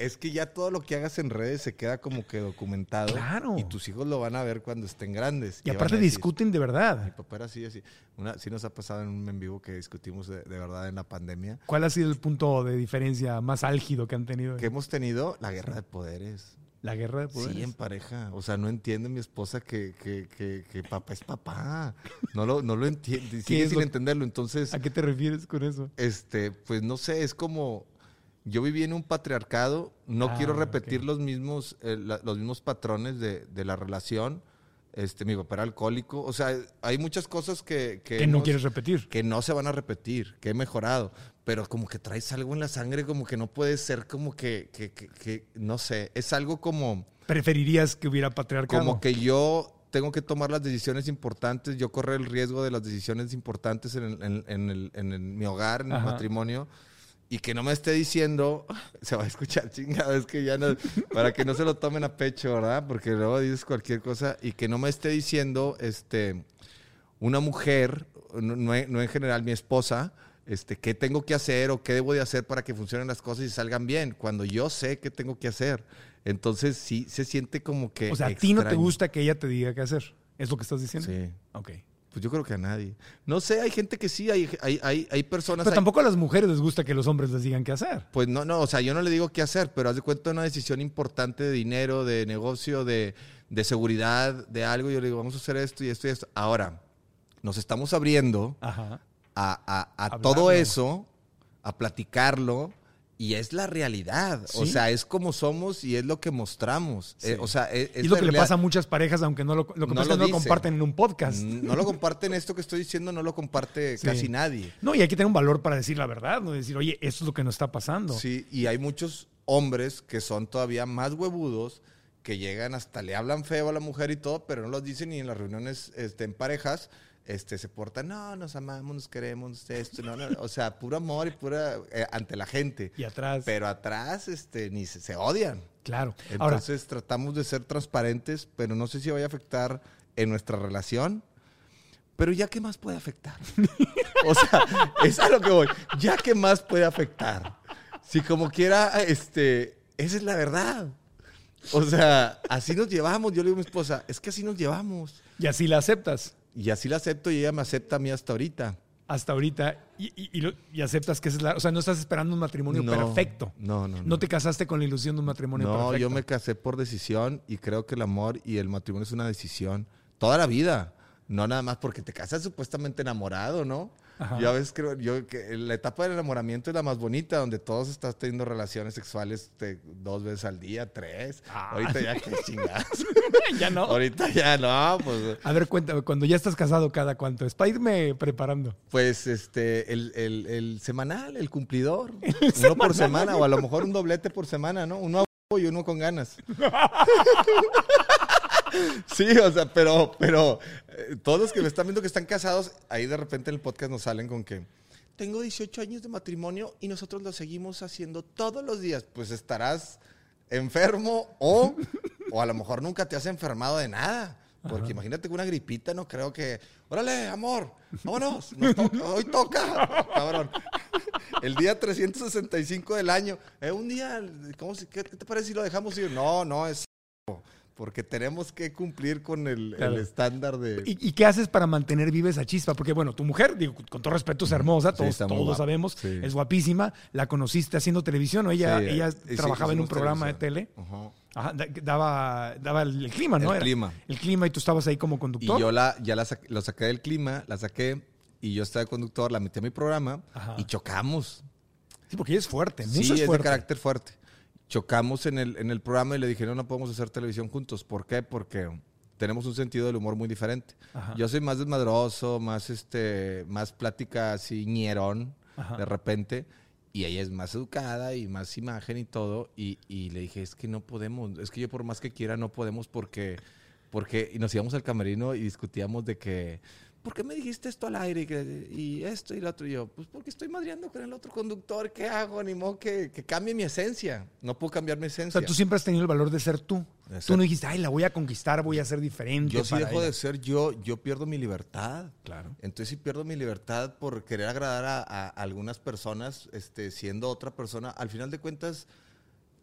es que ya todo lo que hagas en redes se queda como que documentado. Claro. Y tus hijos lo van a ver cuando estén grandes. Y aparte decir, discuten de Mi verdad. papá era así, así. Una, sí nos ha pasado en un en vivo que discutimos de, de verdad en la pandemia. ¿Cuál ha sido el punto de diferencia más álgido que han tenido? Que hemos tenido la guerra de poderes. La guerra de poderes. Sí, en pareja. O sea, no entiende mi esposa que, que, que, que papá es papá. No lo, no lo entiende. (laughs) Sigue sin lo- entenderlo. Entonces, ¿A qué te refieres con eso? este, pues no sé, es como yo viví en un patriarcado, no Ah, quiero repetir los mismos, eh, la- los mismos patrones de, de la relación. Este, mi papá era alcohólico. O sea, hay muchas cosas que, que, Que no quieres repetir. que no se van a repetir, que he mejorado. Pero como que traes algo en la sangre, como que no puede ser como que, que, que- que- no sé, es algo como, ¿Preferirías que hubiera patriarcado? como que yo tengo que tomar las decisiones importantes, yo correr el riesgo de las decisiones importantes en, el- en- en el- en el- mi hogar, en el Ajá. matrimonio, y que no me esté diciendo, (laughs) se va a escuchar chingado, es que ya no, para que no se lo tomen a pecho, ¿verdad? Porque luego dices cualquier cosa, y que no me esté diciendo, este, una mujer, no, no en general mi esposa, este, qué tengo que hacer o qué debo de hacer para que funcionen las cosas y salgan bien, cuando yo sé qué tengo que hacer. Entonces sí se siente como que... O sea, a ti no te extraño. gusta que ella te diga qué hacer. ¿Es lo que estás diciendo? Sí. Ok. Pues yo creo que a nadie. No sé, hay gente que sí, hay, hay, hay, hay personas... Pero hay- tampoco a las mujeres les gusta que los hombres les digan qué hacer. Pues no, no, o sea, yo no le digo qué hacer, pero haz de cuenta una decisión importante de dinero, de negocio, de, de seguridad, de algo. Yo le digo, vamos a hacer esto y esto y esto. Ahora, nos estamos abriendo Ajá. a, a- a todo eso, a platicarlo, y es la realidad. O sea, es como somos y es lo que mostramos. Sí. Eh, o sea, es, Y lo que le pasa a muchas parejas, aunque no lo, lo que No pasa es lo que no lo dice. comparten en un podcast. No lo comparten esto que estoy diciendo, no lo comparte Sí. casi nadie. No, y hay que tener un valor para decir la verdad, no decir, oye, esto es lo que nos está pasando. Sí, y hay muchos hombres que son todavía más huevudos, que llegan hasta le hablan feo a la mujer y todo, pero no los dicen ni en las reuniones este, en parejas. Este, se portan, no, nos amamos, nos queremos, esto, no, no, o sea, puro amor y pura eh, ante la gente. Y atrás, Pero atrás, este, ni se, se odian. claro. Ahora, Entonces tratamos de ser transparentes, pero no sé si vaya a afectar en nuestra relación. Pero ya qué más puede afectar. (laughs) o sea, es a lo que voy. Ya qué más puede afectar. Si como quiera, este, esa es la verdad. O sea, así nos llevamos. Yo le digo a mi esposa, es que así nos llevamos. y así la aceptas Y así la acepto y ella me acepta a mí hasta ahorita. hasta ahorita y, y- y lo- y aceptas que es la... O sea, no estás esperando un matrimonio No, perfecto. No, no, no. No te casaste con la ilusión de un matrimonio No, perfecto. yo me casé por decisión y creo que el amor y el matrimonio es una decisión toda la vida. No nada más porque te casas supuestamente enamorado, ¿no? Ajá. Yo a veces creo yo que la etapa del enamoramiento es la más bonita, donde todos estás teniendo relaciones sexuales este, dos veces al día, tres. Ah. Ahorita ya que (laughs) chingadas. (laughs) ya no. Ahorita ya no, pues, A ver, cuéntame, cuando ya estás casado, ¿cada cuánto es? Para irme preparando. pues este, el, el- el semanal, el cumplidor. (laughs) uno por semana, o a lo mejor un doblete por semana, ¿no? Uno a y uno con ganas. Sí, o sea, pero, pero eh, todos los que me están viendo que están casados, ahí de repente en el podcast nos salen con que tengo 18 años de matrimonio y nosotros lo seguimos haciendo todos los días. Pues estarás enfermo o, o a lo mejor nunca te has enfermado de nada. Porque imagínate que una gripita, no creo que. Órale, amor, vámonos. hoy toca, cabrón. El día 365 del año. Eh, un día, ¿cómo se- qué, qué te parece si lo dejamos ir? No, no, es porque tenemos que cumplir con el, estándar de... ¿Y, y qué haces para mantener viva esa chispa? Porque, bueno, tu mujer, digo, con todo respeto, es hermosa, Sí, todos, todos sabemos, Sí. es guapísima. La conociste haciendo televisión, ¿o ella, Sí, ella eh, trabajaba en un programa de tele? Ajá. Ajá, da- daba, daba el, el clima, ¿no? El Era clima. El clima y tú estabas ahí como Y conductor. yo la, ya la saqué- lo saqué del clima, la saqué y yo estaba de conductor, la metí a mi programa Ajá. y chocamos. Sí, porque ella es fuerte, Sí, es es fuerte. de carácter fuerte. Chocamos en el, en el programa y le dije, no, no podemos hacer televisión juntos. ¿Por qué? Porque tenemos un sentido del humor muy diferente. Ajá. Yo soy más desmadroso, más, este, más plática así, ñerón, Ajá. de repente. Y ella es más educada y más imagen y todo. Y, y le dije, es que no podemos. Es que yo por más que quiera no podemos porque... porque y nos íbamos al camerino y discutíamos de que ¿por qué me dijiste esto al aire y, esto y lo otro? Y yo, pues porque estoy madreando con el otro conductor, ¿qué hago? Ni modo que, que cambie mi esencia. No puedo cambiar mi O esencia. sea, tú siempre has tenido el valor de ser tú. De Tú no dijiste, ay, la voy a conquistar, voy a ser diferente. yo si dejo ella". de ser yo, yo pierdo mi libertad. Claro. Entonces si pierdo mi libertad por querer agradar a, a algunas personas, este, siendo otra persona, al final de cuentas,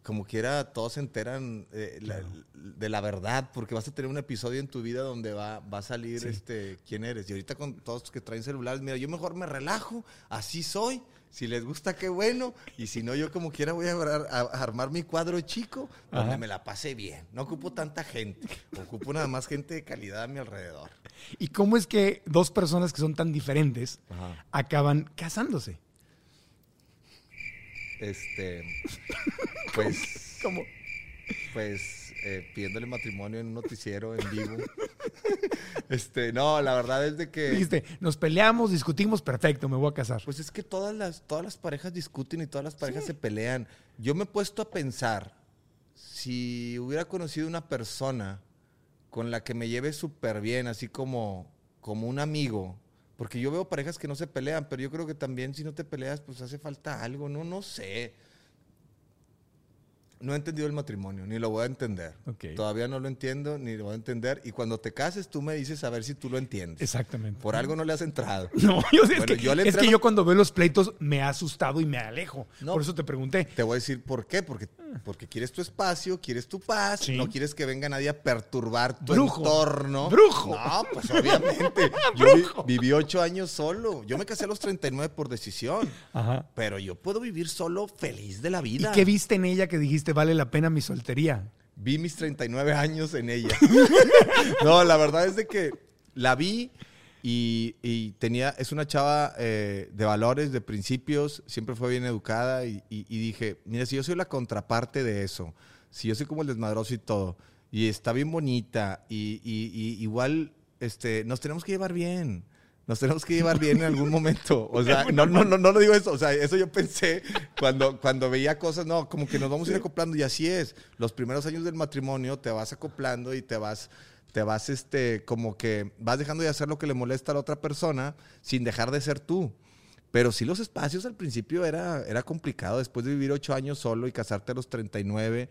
como quiera, todos se enteran eh, la- de la verdad, porque vas a tener un episodio en tu vida donde va, va a salir este, quién eres. Y ahorita con todos los que traen celulares, mira, yo mejor me relajo, así soy. Si les gusta, qué bueno. Y si no, yo como quiera voy a, ar- a- a armar mi cuadro chico donde Ajá. me la pase bien. No ocupo tanta gente, ocupo nada más gente de calidad a mi alrededor. ¿Y cómo es que dos personas que son tan diferentes Ajá. acaban casándose? Este, (laughs) pues, ¿Cómo? pues, eh, pidiéndole matrimonio en un noticiero en vivo. (laughs) Este, no, la verdad es de que, Dijiste, nos peleamos, discutimos, perfecto, me voy a casar. pues es que todas las, todas las parejas discuten y todas las parejas se pelean. Yo me he puesto a pensar, si hubiera conocido una persona con la que me lleve súper bien, así como, como un amigo, porque yo veo parejas que no se pelean, pero yo creo que también si no te peleas, pues hace falta algo, no, no sé. No he entendido el matrimonio, ni lo voy a entender. Ok. Todavía no lo entiendo, ni lo voy a entender. Y cuando te cases, tú me dices a ver si tú lo entiendes. Exactamente. Por algo no le has entrado. (laughs) No, yo, es, Bueno, que, yo le es que yo cuando veo los pleitos me ha asustado y me alejo. No. Por eso te pregunté. Te voy a decir por qué. Porque, porque quieres tu espacio, quieres tu paz, Sí. no quieres que venga nadie a perturbar tu Brujo. entorno. Brujo. No, pues obviamente. (laughs) Yo vi- viví ocho años solo. Yo me casé a los 39 por decisión. Ajá. Pero yo puedo vivir solo feliz de la ¿Y vida. qué viste en ella que dijiste vale la pena mi soltería? Vi mis 39 años en ella. (laughs) no, la verdad es de que la vi y, tenía, es una chava eh, de valores, de principios, siempre fue bien educada y, dije, mira, si yo soy la contraparte de eso, si yo soy como el desmadroso y todo, y está bien bonita y igual este, nos tenemos que llevar bien. Nos tenemos que llevar bien en algún momento. (laughs) O sea, no, no, no, no lo digo eso. O sea, eso yo pensé cuando, cuando veía cosas, no, como que nos vamos a ir acoplando y así es. Los primeros años del matrimonio te vas acoplando y te vas, te vas, este, como que vas dejando de hacer lo que le molesta a la otra persona sin dejar de ser tú. Pero sí los espacios al principio era, era complicado. Después de vivir ocho años solo y casarte a los 39.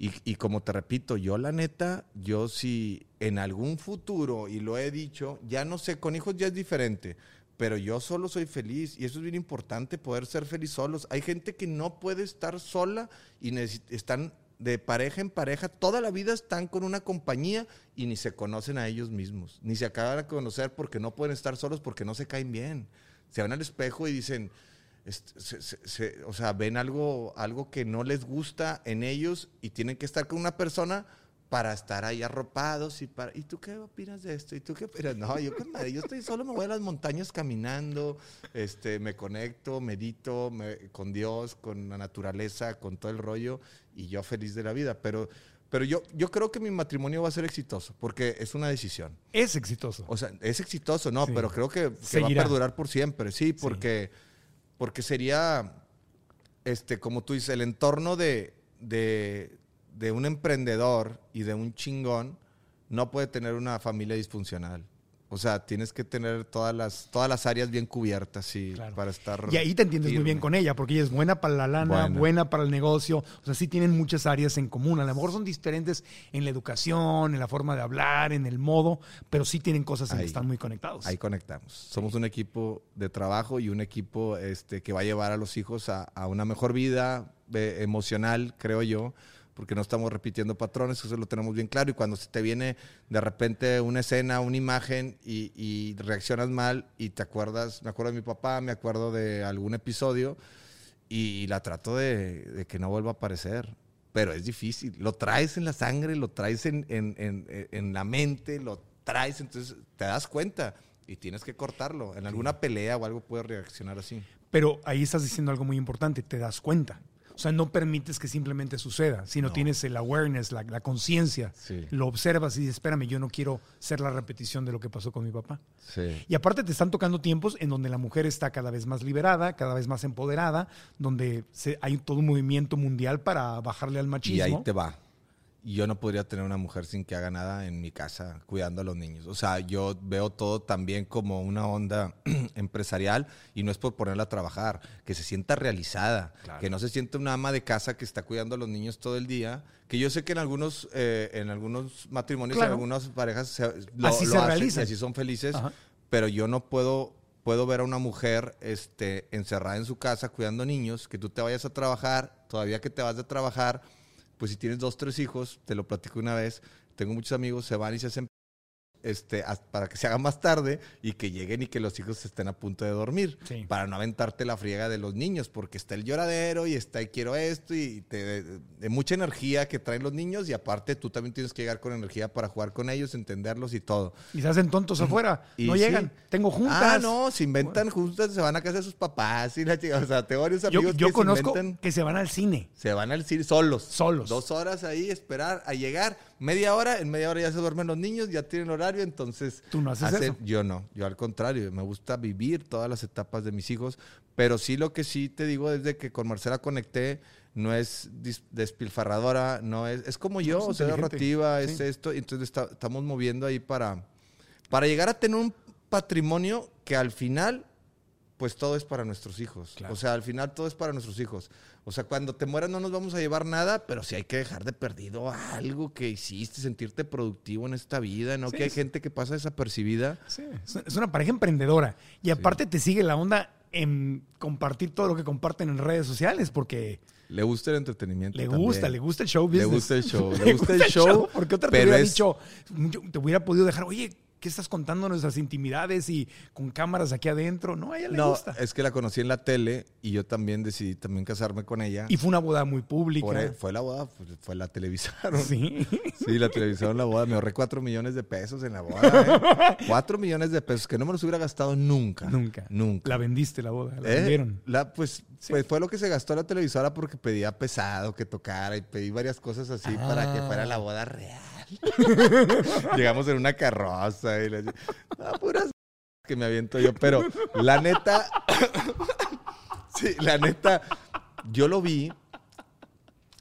Y, y como te repito, yo la neta, yo si en algún futuro, y lo he dicho, ya no sé, con hijos ya es diferente, pero yo solo soy feliz y eso es bien importante, poder ser feliz solos. Hay gente que no puede estar sola y están de pareja en pareja, toda la vida están con una compañía y ni se conocen a ellos mismos, ni se acaban de conocer porque no pueden estar solos porque no se caen bien. Se van al espejo y dicen, se- se- se- o sea, ven algo, algo que no les gusta en ellos y tienen que estar con una persona para estar ahí arropados y para, ¿y tú qué opinas de esto? ¿Y tú qué opinas? No, yo con madre, yo estoy solo, me voy a las montañas caminando, este, me conecto, medito me- con Dios, con la naturaleza, con todo el rollo y yo feliz de la vida. Pero, pero yo, yo creo que mi matrimonio va a ser exitoso porque es una decisión. Es exitoso. O sea, es exitoso, no, Sí. pero creo que, que va a perdurar por siempre, sí, porque, porque sería, este, como tú dices, el entorno de, de, de un emprendedor y de un chingón no puede tener una familia disfuncional. O sea, tienes que tener todas las, todas las áreas bien cubiertas sí, Claro. para estar. Y ahí te entiendes muy firme. bien con ella, porque ella es buena para la lana, Buena. buena para el negocio. O sea, sí tienen muchas áreas en común. A lo mejor son diferentes en la educación, en la forma de hablar, en el modo, pero sí tienen cosas en que Ahí. están muy conectados. Ahí conectamos. Somos un equipo de trabajo y un equipo este, que va a llevar a los hijos a, a una mejor vida eh, emocional, creo yo, porque no estamos repitiendo patrones, eso lo tenemos bien claro. Y cuando se te viene de repente una escena, una imagen y, y reaccionas mal y te acuerdas, me acuerdo de mi papá, me acuerdo de algún episodio y, la trato de, de que no vuelva a aparecer. Pero es difícil. Lo traes en la sangre, lo traes en, en- en- en la mente, lo traes, entonces te das cuenta y tienes que cortarlo. En alguna pelea o algo puedes reaccionar así. Pero ahí estás diciendo algo muy importante, te das cuenta. O sea, no permites que simplemente suceda, sino No. tienes el awareness, la, la conciencia. Sí. Lo observas y dices, espérame, yo no quiero ser la repetición de lo que pasó con mi papá. Sí. Y aparte te están tocando tiempos en donde la mujer está cada vez más liberada, cada vez más empoderada, donde se- hay todo un movimiento mundial para bajarle al machismo. Y ahí te va. Yo no podría tener una mujer sin que haga nada en mi casa cuidando a los niños. O sea, yo veo todo también como una onda (clears throat) empresarial y no es por ponerla a trabajar, que se sienta realizada, que no se sienta una ama de casa que está cuidando a los niños todo el día, que yo sé que en algunos, eh, en algunos matrimonios, en algunas parejas se, lo, Así lo se hacen realizan. y así son felices, Ajá. pero yo no puedo puedo ver a una mujer este, encerrada en su casa cuidando niños, que tú te vayas a trabajar, todavía que te vas de trabajar, pues si tienes dos, tres hijos, te lo platico una vez, tengo muchos amigos, se van y se hacen este, para que se haga más tarde y que lleguen y que los hijos estén a punto de dormir, Sí. para no aventarte la friega de los niños, porque está el lloradero y está y quiero esto y te, de, de mucha energía que traen los niños y aparte tú también tienes que llegar con energía para jugar con ellos, entenderlos y todo. Y se hacen tontos afuera. Y no sí. llegan. Tengo juntas. Ah, no, se inventan juntas, se van a casa de sus papás y la chica, o sea, tengo varios Yo, amigos yo que se conozco inventan- que se van al cine. se van al cine solos. Solos. Dos horas ahí, esperar a llegar. Media hora, en media hora ya se duermen los niños, ya tienen horario, entonces... Tú no haces eso. Yo no, yo al contrario, me gusta vivir todas las etapas de mis hijos, pero sí lo que sí te digo desde que con Marcela conecté, no es despilfarradora, no es... Es como yo, es o sea, narrativa, es esto, entonces está- estamos moviendo ahí para, para llegar a tener un patrimonio que al final pues todo es para nuestros hijos. Claro. O sea, al final todo es para nuestros hijos. O sea, cuando te mueras no nos vamos a llevar nada, pero sí hay que dejar de perdido algo que hiciste, sentirte productivo en esta vida, ¿no? Sí, que hay es- gente que pasa desapercibida. Sí, es- una pareja emprendedora. Y aparte te sigue la onda en compartir todo lo que comparten en redes sociales porque Le gusta el entretenimiento. le también. gusta, le gusta el show Le business. (laughs) gusta el show, le gusta el show, Porque otra te hubiera es- dicho, yo te hubiera podido dejar, oye, ¿qué estás contando nuestras intimidades y con cámaras aquí adentro? No, a ella le No, gusta. es que la conocí en la tele y yo también decidí también casarme con ella. Y fue una boda muy pública. Por fue la boda, pues, fue la televisaron. Sí. Sí, la televisaron la boda. Me ahorré cuatro millones de pesos en la boda. ¿eh? (laughs) Cuatro millones de pesos que no me los hubiera gastado nunca. Nunca. Nunca. La vendiste la boda, la ¿Eh? vendieron. La, pues, pues fue lo que se gastó la televisora porque pedía pesado que tocara y pedí varias cosas así para que fuera la boda real. (laughs) Llegamos en una carroza y le ah, puras (laughs) que me aviento yo, pero la neta, (coughs) sí, la neta, yo lo vi,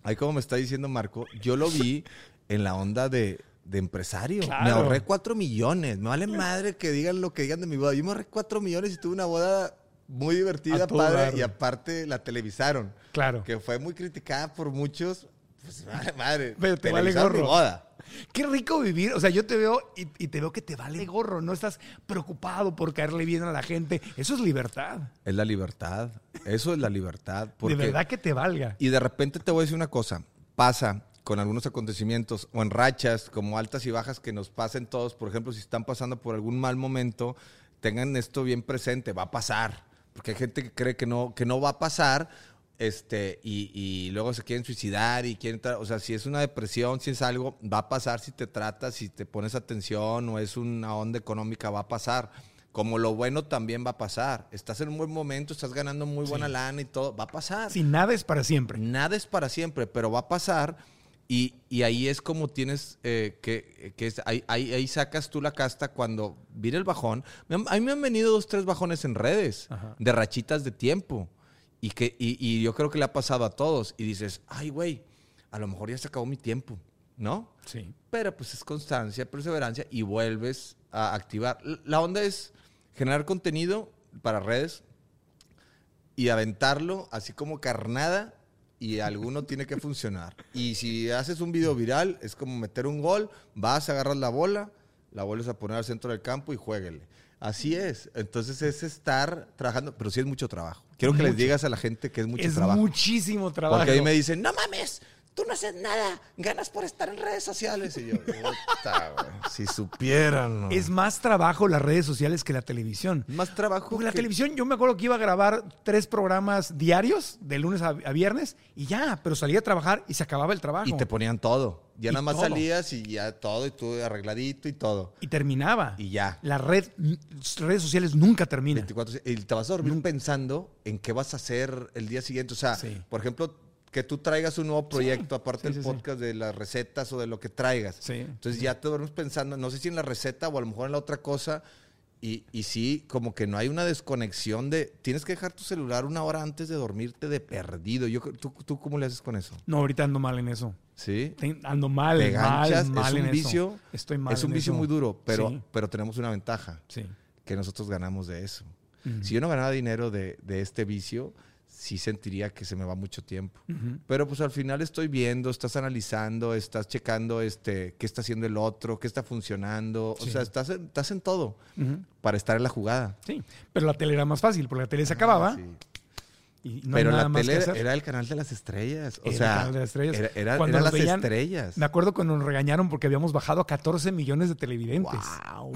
ahí como me está diciendo Marco, yo lo vi en la onda de, de empresario. Me ahorré cuatro millones. Me vale madre que digan lo que digan de mi boda. Yo me ahorré cuatro millones y tuve una boda muy divertida, padre, y aparte la televisaron. Claro. Que fue muy criticada por muchos. Pues madre, madre. Pero te vale televisaron mi gorro. boda. Qué rico vivir. O sea, yo te veo y, y te veo que te vale gorro. No estás preocupado por caerle bien a la gente. Eso es libertad. Es la libertad. Eso es la libertad. Porque, De verdad que te valga. Y de repente te voy a decir una cosa. Pasa con algunos acontecimientos o en rachas como altas y bajas que nos pasen todos. Por ejemplo, si están pasando por algún mal momento, tengan esto bien presente. Va a pasar. Porque hay gente que cree que no, que no va a pasar. Este, y, y luego se quieren suicidar y quieren, o sea, si es una depresión, si es algo, va a pasar si te tratas, si te pones atención o es una onda económica, va a pasar. Como lo bueno también va a pasar. Estás en un buen momento, estás ganando muy buena lana y todo, va a pasar. Si nada es para siempre. Nada es para siempre, pero va a pasar. Y, y ahí es como tienes eh, que, que es- ahí, ahí- ahí sacas tú la casta cuando viene el bajón. A mí me han venido dos, tres bajones en redes, Ajá. de rachitas de tiempo. Y, que, y, y yo creo que le ha pasado a todos. Y dices, ay, güey, a lo mejor ya se acabó mi tiempo, ¿no? Sí. Pero pues es constancia, perseverancia y vuelves a activar. La onda es generar contenido para redes y aventarlo así como carnada y alguno tiene que funcionar. Y si haces un video viral, es como meter un gol, vas, agarras la bola, la vuelves a poner al centro del campo y jueguele. Así es. Entonces es estar trabajando, pero sí es mucho trabajo. Quiero que les digas a la gente que es mucho es trabajo. muchísimo trabajo. Porque ahí me dicen, no mames, tú no haces nada, ganas por estar en redes sociales. Y yo, (laughs) "Puta, güey, si supieran. ¿no?". Es más trabajo las redes sociales que la televisión. más trabajo. Porque la televisión, yo me acuerdo que iba a grabar tres programas diarios, de lunes a, a viernes, y ya, pero salía a trabajar y se acababa el trabajo. Y te ponían todo. Ya Y nada más todo. salías y ya todo, y tú arregladito y todo. Y terminaba. Y ya. La red, redes sociales nunca terminan. 24, y te vas a dormir pensando en qué vas a hacer el día siguiente. O sea, Sí. por ejemplo, que tú traigas un nuevo proyecto, aparte sí, del sí, podcast de las recetas o de lo que traigas. Sí. Entonces ya te duermes pensando, no sé si en la receta o a lo mejor en la otra cosa, Y, y sí, como que no hay una desconexión de... Tienes que dejar tu celular una hora antes de dormirte de perdido. Yo, ¿tú, ¿Tú cómo le haces con eso? No, ahorita ando mal en eso. ¿Sí? Ando mal, Te mal, ganchas, mal es en un vicio. eso. Estoy mal Es un en vicio eso. muy duro, pero, pero tenemos una ventaja, sí. que nosotros ganamos de eso. Si yo no ganara dinero de, de este vicio, sí sentiría que se me va mucho tiempo. Pero pues al final estoy viendo, estás analizando, estás checando este, qué está haciendo el otro, qué está funcionando. O sea, estás en, estás en todo para estar en la jugada. Sí, pero la tele era más fácil, porque la tele se acababa Ah, Sí. y no Pero la tele era, era el canal de las estrellas. O Era el sea, canal de las estrellas. era, era- Cuando nos las veían- estrellas. Me acuerdo cuando nos regañaron porque habíamos bajado a 14 millones de televidentes. Wow.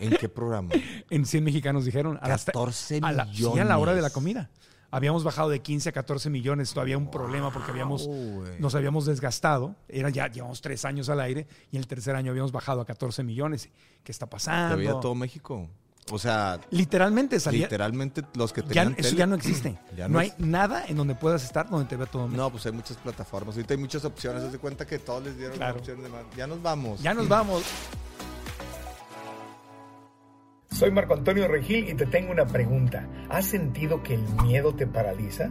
¿En qué programa? (laughs) En 100 mexicanos dijeron. A las- 14 a la, sí, a la hora de la millones. comida. Habíamos bajado de 15 a 14 millones. Todavía un problema porque habíamos, nos habíamos desgastado. Era ya, llevamos tres años al aire y el tercer año habíamos bajado a 14 millones. ¿Qué está pasando? veía todo México. O sea, Literalmente salía. literalmente los que ya, tenían eso tele- ya no existe. (clears throat) Ya no, no hay es- nada en donde puedas estar donde te vea todo México. No, pues hay muchas plataformas. Ahorita hay muchas opciones. Haz de cuenta que todos les dieron Claro. opciones de más. Ya nos vamos. Ya nos vamos. Soy Marco Antonio Regil y te tengo una pregunta. ¿Has sentido que el miedo te paraliza?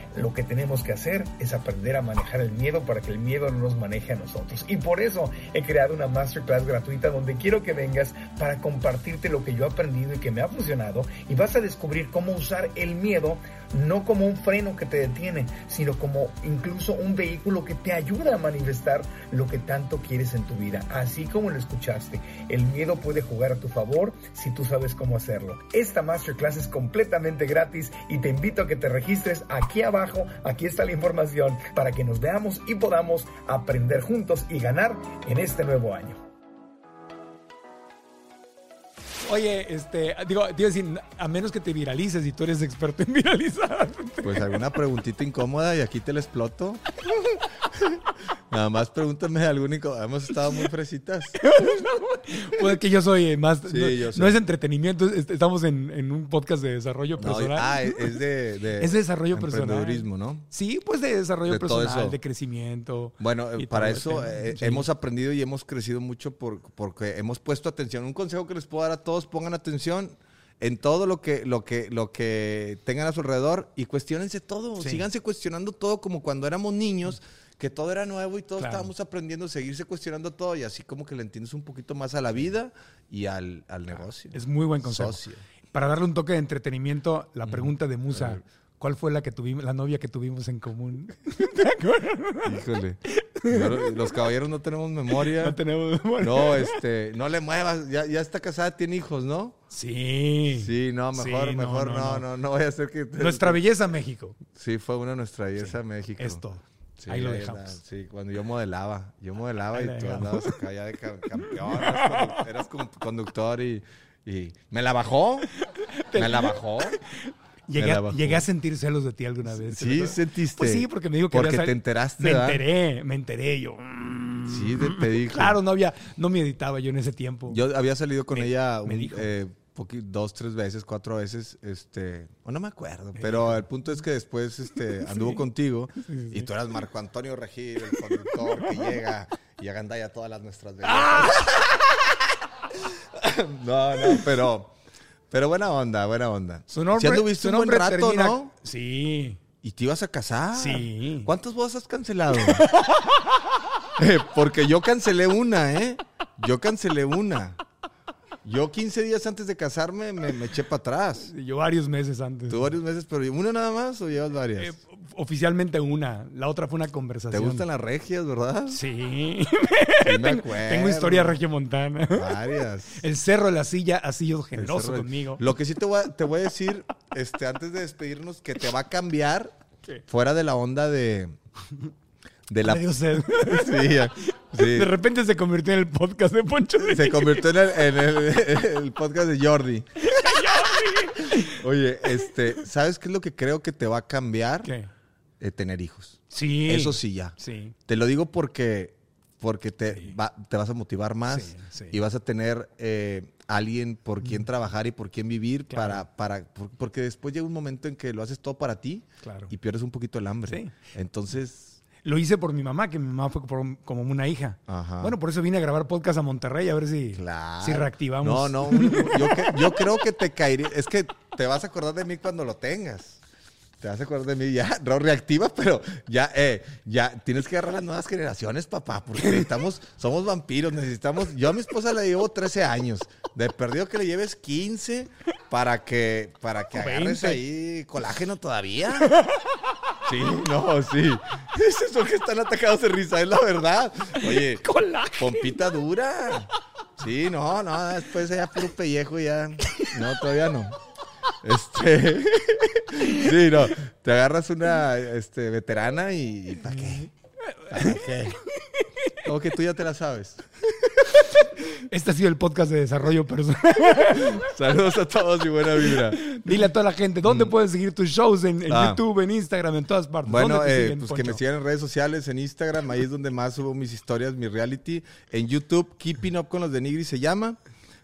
lo que tenemos que hacer es aprender a manejar el miedo para que el miedo no nos maneje a nosotros. Y por eso he creado una masterclass gratuita donde quiero que vengas para compartirte lo que yo he aprendido y que me ha funcionado y vas a descubrir cómo usar el miedo no como un freno que te detiene, sino como incluso un vehículo que te ayuda a manifestar lo que tanto quieres en tu vida. Así como lo escuchaste, el miedo puede jugar a tu favor si tú sabes cómo hacerlo. Esta masterclass es completamente gratis y te invito a que te registres aquí abajo. Aquí está la información para que nos veamos y podamos aprender juntos y ganar en este nuevo año. Oye, este, digo, te iba a decir, a menos que te viralices y tú eres experto en (laughs) viralizar. Pues alguna preguntita incómoda y aquí te la exploto. (laughs) Nada más pregúntame algún incómodo. Hemos estado muy fresitas. (laughs) Pues que yo soy más. Sí, no, yo sé. no es entretenimiento, es- estamos en, en un podcast de desarrollo No, personal. ah, es de, de (laughs) Es de desarrollo personal. ¿no? Sí, pues de desarrollo De personal, de crecimiento. Bueno, para eso ese- eh, sí. hemos aprendido y hemos crecido mucho por- porque hemos puesto atención. Un consejo que les puedo dar a todos, pongan atención en todo lo que, lo que, lo que tengan a su alrededor y cuestionense todo. Sí. Síganse cuestionando todo como cuando éramos niños, que todo era nuevo y todos Claro. estábamos aprendiendo a seguirse cuestionando todo y así como que le entiendes un poquito más a la vida y al, al negocio. Es muy buen consejo. Socio. Para darle un toque de entretenimiento, la pregunta de Musa. ¿cuál fue la que tuvimos, la novia que tuvimos en común? (laughs) Híjole. No, los caballeros no tenemos memoria. no tenemos memoria. No, este, no le muevas. Ya, ya está casada, tiene hijos, ¿no? Sí. Sí, no, mejor, Sí, no, mejor no, no, no. no, no, vaya a ser que... Nuestra belleza México. Sí, fue una de nuestra belleza México. Es todo. Sí, Ahí lo dejamos. Sí, cuando yo modelaba. Yo modelaba Ahí y tú andabas acá ya de ca- (laughs) campeón. Eras, condu- eras con- conductor y, y... ¿Me la bajó? ¿Me la bajó? (laughs) Llegué, la a- bajó. llegué a sentir celos de ti alguna vez. ¿te Sí, sentiste. Pues sí, porque me dijo que Porque había te enteraste, Me ¿verdad? enteré, me enteré. Yo, mm, Sí, te, te dijo. claro, no había, no me editaba yo en ese tiempo. Yo había salido con Me- ella me un- dijo. eh, dos, tres veces, cuatro veces, este, o no me acuerdo, pero el punto es que después este, (laughs) anduvo contigo y tú eras Marco Antonio Regil, el conductor que (laughs) llega y agandalla todas las nuestras (laughs) veces. ¡Ah! no, no, pero, pero buena onda, buena onda. Su nombre, Sí anduviste un buen rato, termina- ¿no? Sí. Y te ibas a casar. Sí. ¿Cuántas bodas has cancelado? Eh, Porque yo cancelé una, ¿eh? Yo cancelé una. Yo 15 días antes de casarme me, me eché para atrás. Yo varios meses antes. Tú varios meses, pero ¿una nada más o llevas varias? Eh, oficialmente una. La otra fue una ¿Te conversación. gustan las regias, verdad? Sí. Sí, (laughs) me tengo, acuerdo. tengo historia regiomontana. Varias. (laughs) El cerro de la silla ha sido generoso conmigo. Lo que sí te voy a, te voy a decir, este, antes de despedirnos, que te va a cambiar (laughs) ¿Qué? fuera de la onda de... De la... (laughs) Sí. Sí. De repente se convirtió en el podcast de Poncho. de Se convirtió en el, en el- (laughs) el podcast de Jordi. (laughs) Oye, este, ¿sabes qué es lo que creo que te va a cambiar? ¿Qué? Eh, tener hijos. Sí. Eso sí ya. Sí. Te lo digo porque, porque te, Sí. va- te vas a motivar más Sí, y vas a tener eh, alguien por quien trabajar y por quien vivir Claro. para, para, por- porque después llega un momento en que lo haces todo para ti Claro. y pierdes un poquito el hambre. Sí. Entonces, Lo hice por mi mamá, que mi mamá fue por- como una hija. Ajá. Bueno, por eso vine a grabar podcast a Monterrey, a ver si, claro. si reactivamos. No, no, yo, que- yo creo que te caería, es que te vas a acordar de mí cuando lo tengas. Te vas a acordar de mí ya, no reactiva, pero ya, eh, ya tienes que agarrar las nuevas generaciones, papá, porque necesitamos, somos vampiros, necesitamos, yo a mi esposa le llevo 13 años, de perdido que le lleves 15 para que, para que agarres 20. ahí colágeno todavía. Sí, no, sí. (laughs) Es eso que están atacados de risa, es la verdad. Oye, (laughs) Colágeno. pompita dura. Sí, no, no, después ya puro pellejo ya. No, todavía no. Este. (laughs) Sí, no. Te agarras una este, veterana y. ¿Para qué? ¿Para qué? Como que tú ya te la sabes. Este ha sido el podcast de desarrollo personal. (laughs) Saludos a todos y buena vibra. Dile a toda la gente, ¿dónde pueden seguir tus shows? En, en Mm. Ah. YouTube, en Instagram, en todas partes. Bueno, ¿Dónde te eh, siguen, pues que me Poncho? sigan en redes sociales, en Instagram, ahí es donde más subo mis historias, mi reality. En YouTube, Keeping Up con los de Nigris se llama.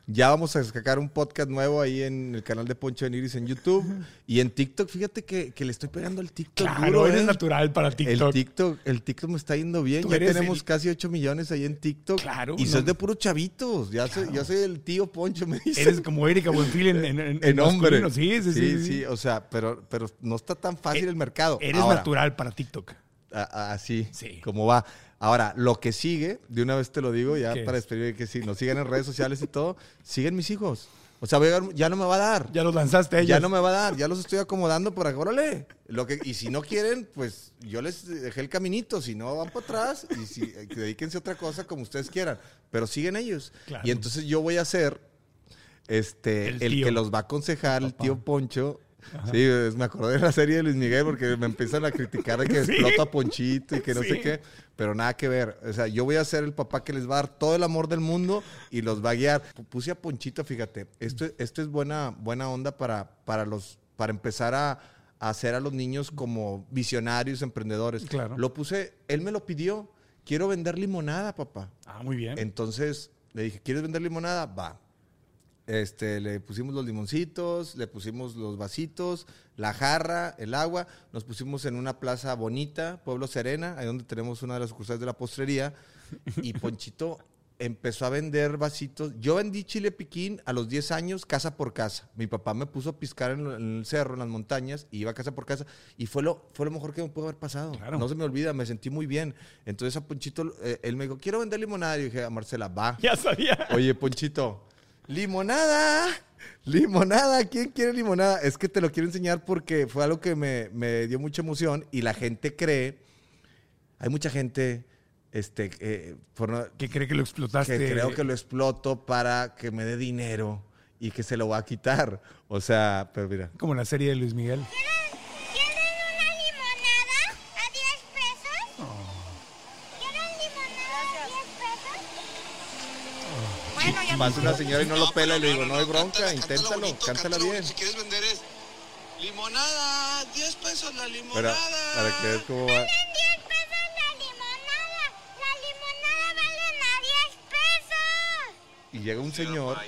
Ya vamos a sacar un podcast nuevo ahí en el canal de Poncho de Nigris en YouTube. Y en TikTok, fíjate que, que le estoy pegando al TikTok. Claro, duro, eres ¿eh? natural para TikTok. El TikTok, el TikTok me está yendo bien. Ya tenemos el- casi 8 millones ahí en TikTok. Claro, Y no. soy de puros chavitos. Ya soy, el tío Poncho, me dice. Eres como Erika Buenfil en, en, en, en hombre. Sí, sí, sí. sí, O sea, pero, pero no está tan fácil Eh, el mercado. Eres Ahora, natural para TikTok. Así, Sí. como va. Ahora, lo que sigue, de una vez te lo digo, ya ¿Qué para es? despedir que si nos siguen en redes sociales y todo, siguen mis hijos. O sea, voy a llegar- ya no me va a dar. Ya los lanzaste a ellos. Ya no me va a dar, ya los estoy acomodando para que, órale. Lo que, y si no quieren, pues yo les dejé el caminito. Si no, van para atrás y si, eh, que dedíquense a otra cosa como ustedes quieran. Pero siguen ellos. Claro. Y entonces yo voy a ser este, El que los va a aconsejar, el tío Poncho. Sí, me acordé de la serie de Luis Miguel porque me empiezan a criticar de que (laughs) Sí. explota a Ponchito y que no Sí. sé qué. Pero nada que ver. O sea, yo voy a ser el papá que les va a dar todo el amor del mundo y los va a guiar. Puse a Ponchito, fíjate. Esto, esto es buena, buena onda para, para, los, para empezar a, a hacer a los niños como visionarios, emprendedores. Claro. Lo puse, él me lo pidió. Quiero vender limonada, papá. Ah, muy bien. Entonces le dije, ¿quieres vender limonada? Va. Este, le pusimos los limoncitos, le pusimos los vasitos, la jarra, el agua. Nos pusimos en una plaza bonita, Pueblo Serena, ahí donde tenemos una de las sucursales de la postrería. Y (laughs) Ponchito empezó a vender vasitos. Yo vendí chile piquín a los 10 años, casa por casa. Mi papá me puso a piscar en, el cerro, en las montañas, y iba casa por casa. Y fue lo, fue lo mejor que me pudo haber pasado. Claro. No se me olvida, me sentí muy bien. Entonces a Ponchito, eh, él me dijo, quiero vender limonada. Y dije, a Marcela, va. (laughs) Ya sabía. Oye, Ponchito, limonada. Limonada, ¿quién quiere limonada? Es que te lo quiero enseñar porque fue algo que me, me dio mucha emoción y la gente cree, hay mucha gente este, eh, por no- Que cree que lo explotaste. que creo que lo exploto para que me dé dinero y que se lo va a quitar. O sea, pero mira, Como la serie de Luis Miguel. ¿Quieren una limonada a 10 pesos? ¿Quieren limonada a 10 pesos? Bueno, ya pasa una señora y no lo pela y le digo, no hay bronca, inténtalo, bonito, cántala cántalo bien. Si quieres vender es limonada, 10 pesos la Pero limonada. para que veas cómo va. Valen 10 pesos la limonada. La limonada valen a 10 pesos. Y llega un señor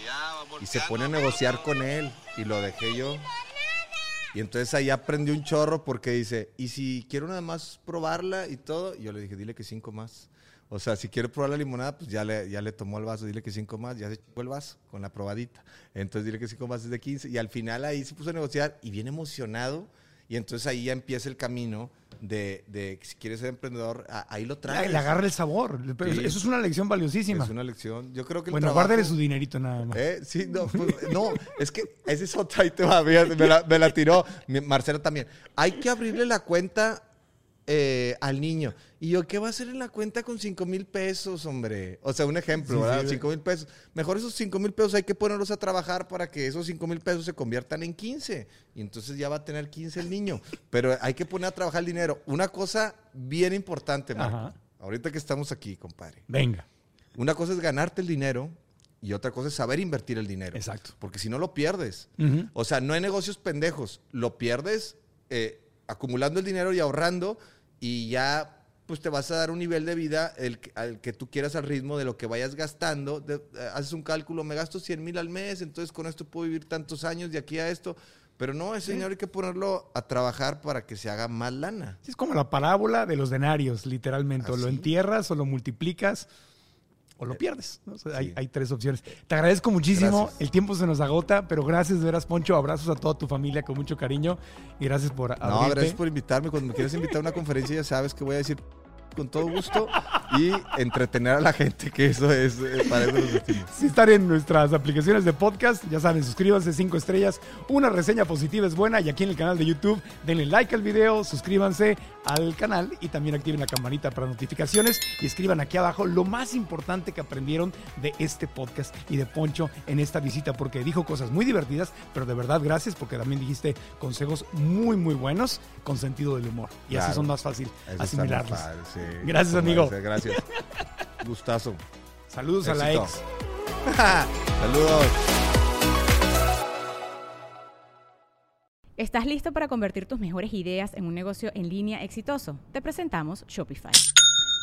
y se pone a negociar con él y lo dejé yo. Y entonces ahí aprendí un chorro porque dice, y si quiero nada más probarla y todo, y yo le dije, dile que cinco más. O sea, si quiere probar la limonada, pues ya le, ya le tomó el vaso, dile que cinco más, ya se echó el vaso con la probadita. Entonces dile que cinco más es de 15. Y al final ahí se puso a negociar y bien emocionado. Y entonces ahí ya empieza el camino de, de si quieres ser emprendedor, a- ahí lo traes. Le agarra el sabor. Sí. Eso es una lección valiosísima. Es una lección. Yo creo que el Bueno, trabajo- guárdale su dinerito nada más. ¿Eh? Sí, no, pues, no, es que ese es otra, ahí te va, me la, me la tiró, Marcela también. Hay que abrirle la cuenta eh, al niño. Y yo, ¿qué va a hacer en la cuenta con 5 mil pesos, hombre? O sea, un ejemplo, Sí, ¿verdad? sí. 5 mil pesos. Mejor esos 5 mil pesos hay que ponerlos a trabajar para que esos 5 mil pesos se conviertan en 15. Y entonces ya va a tener 15 el niño. (laughs) Pero hay que poner a trabajar el dinero. Una cosa bien importante, Marco. Ajá. Ahorita que estamos aquí, compadre. Venga. Una cosa es ganarte el dinero Y otra cosa es saber invertir el dinero. Exacto. Porque si no lo pierdes. O sea, no hay negocios pendejos. Lo pierdes eh, acumulando el dinero y ahorrando y ya pues te vas a dar un nivel de vida el, al que tú quieras al ritmo de lo que vayas gastando. De- eh, haces un cálculo, me gasto 100 mil al mes, entonces con esto puedo vivir tantos años de aquí a esto. Pero no, ese dinero hay que ponerlo a trabajar para que se haga más lana. Es como la parábola de los denarios, literalmente. O lo entierras, o lo multiplicas, o lo pierdes. ¿no? O sea, hay, Sí. hay tres opciones. Te agradezco muchísimo. Gracias. El tiempo se nos agota, pero gracias de veras, Poncho. Abrazos a toda tu familia con mucho cariño. Y gracias por No, abrirte. gracias por invitarme. Cuando me quieras invitar a una conferencia, ya sabes que voy a decir con todo gusto y entretener a la gente, que eso es eh, para eso vestimos. Si están en nuestras aplicaciones de podcast, ya saben, suscríbanse, cinco estrellas, una reseña positiva es buena y aquí en el canal de YouTube denle like al video, suscríbanse al canal y también activen la campanita para notificaciones y escriban aquí abajo lo más importante que aprendieron de este podcast y de Poncho en esta visita porque dijo cosas muy divertidas, pero de verdad gracias porque también dijiste consejos muy muy buenos con sentido del humor y así son más fácil asimilarlos. sí. Gracias, amigo. ser, Gracias. Gustazo. Saludos a la Éxito. ex. (laughs) Saludos. ¿Estás listo para convertir tus mejores ideas en un negocio en línea exitoso? Te presentamos Shopify.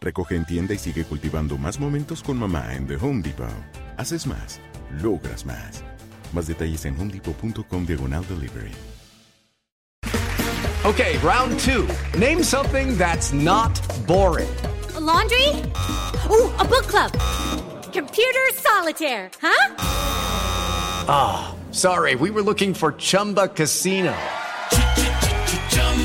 Recoge en tienda y sigue cultivando más momentos con mamá en The Home Depot. Haces más, logras más. Más detalles en homedepot.com diagonal delivery. Okay, round two. Name something that's not boring. A laundry? Ooh, a book club. Computer solitaire, huh? Ah, sorry, we were looking for Chumba Casino.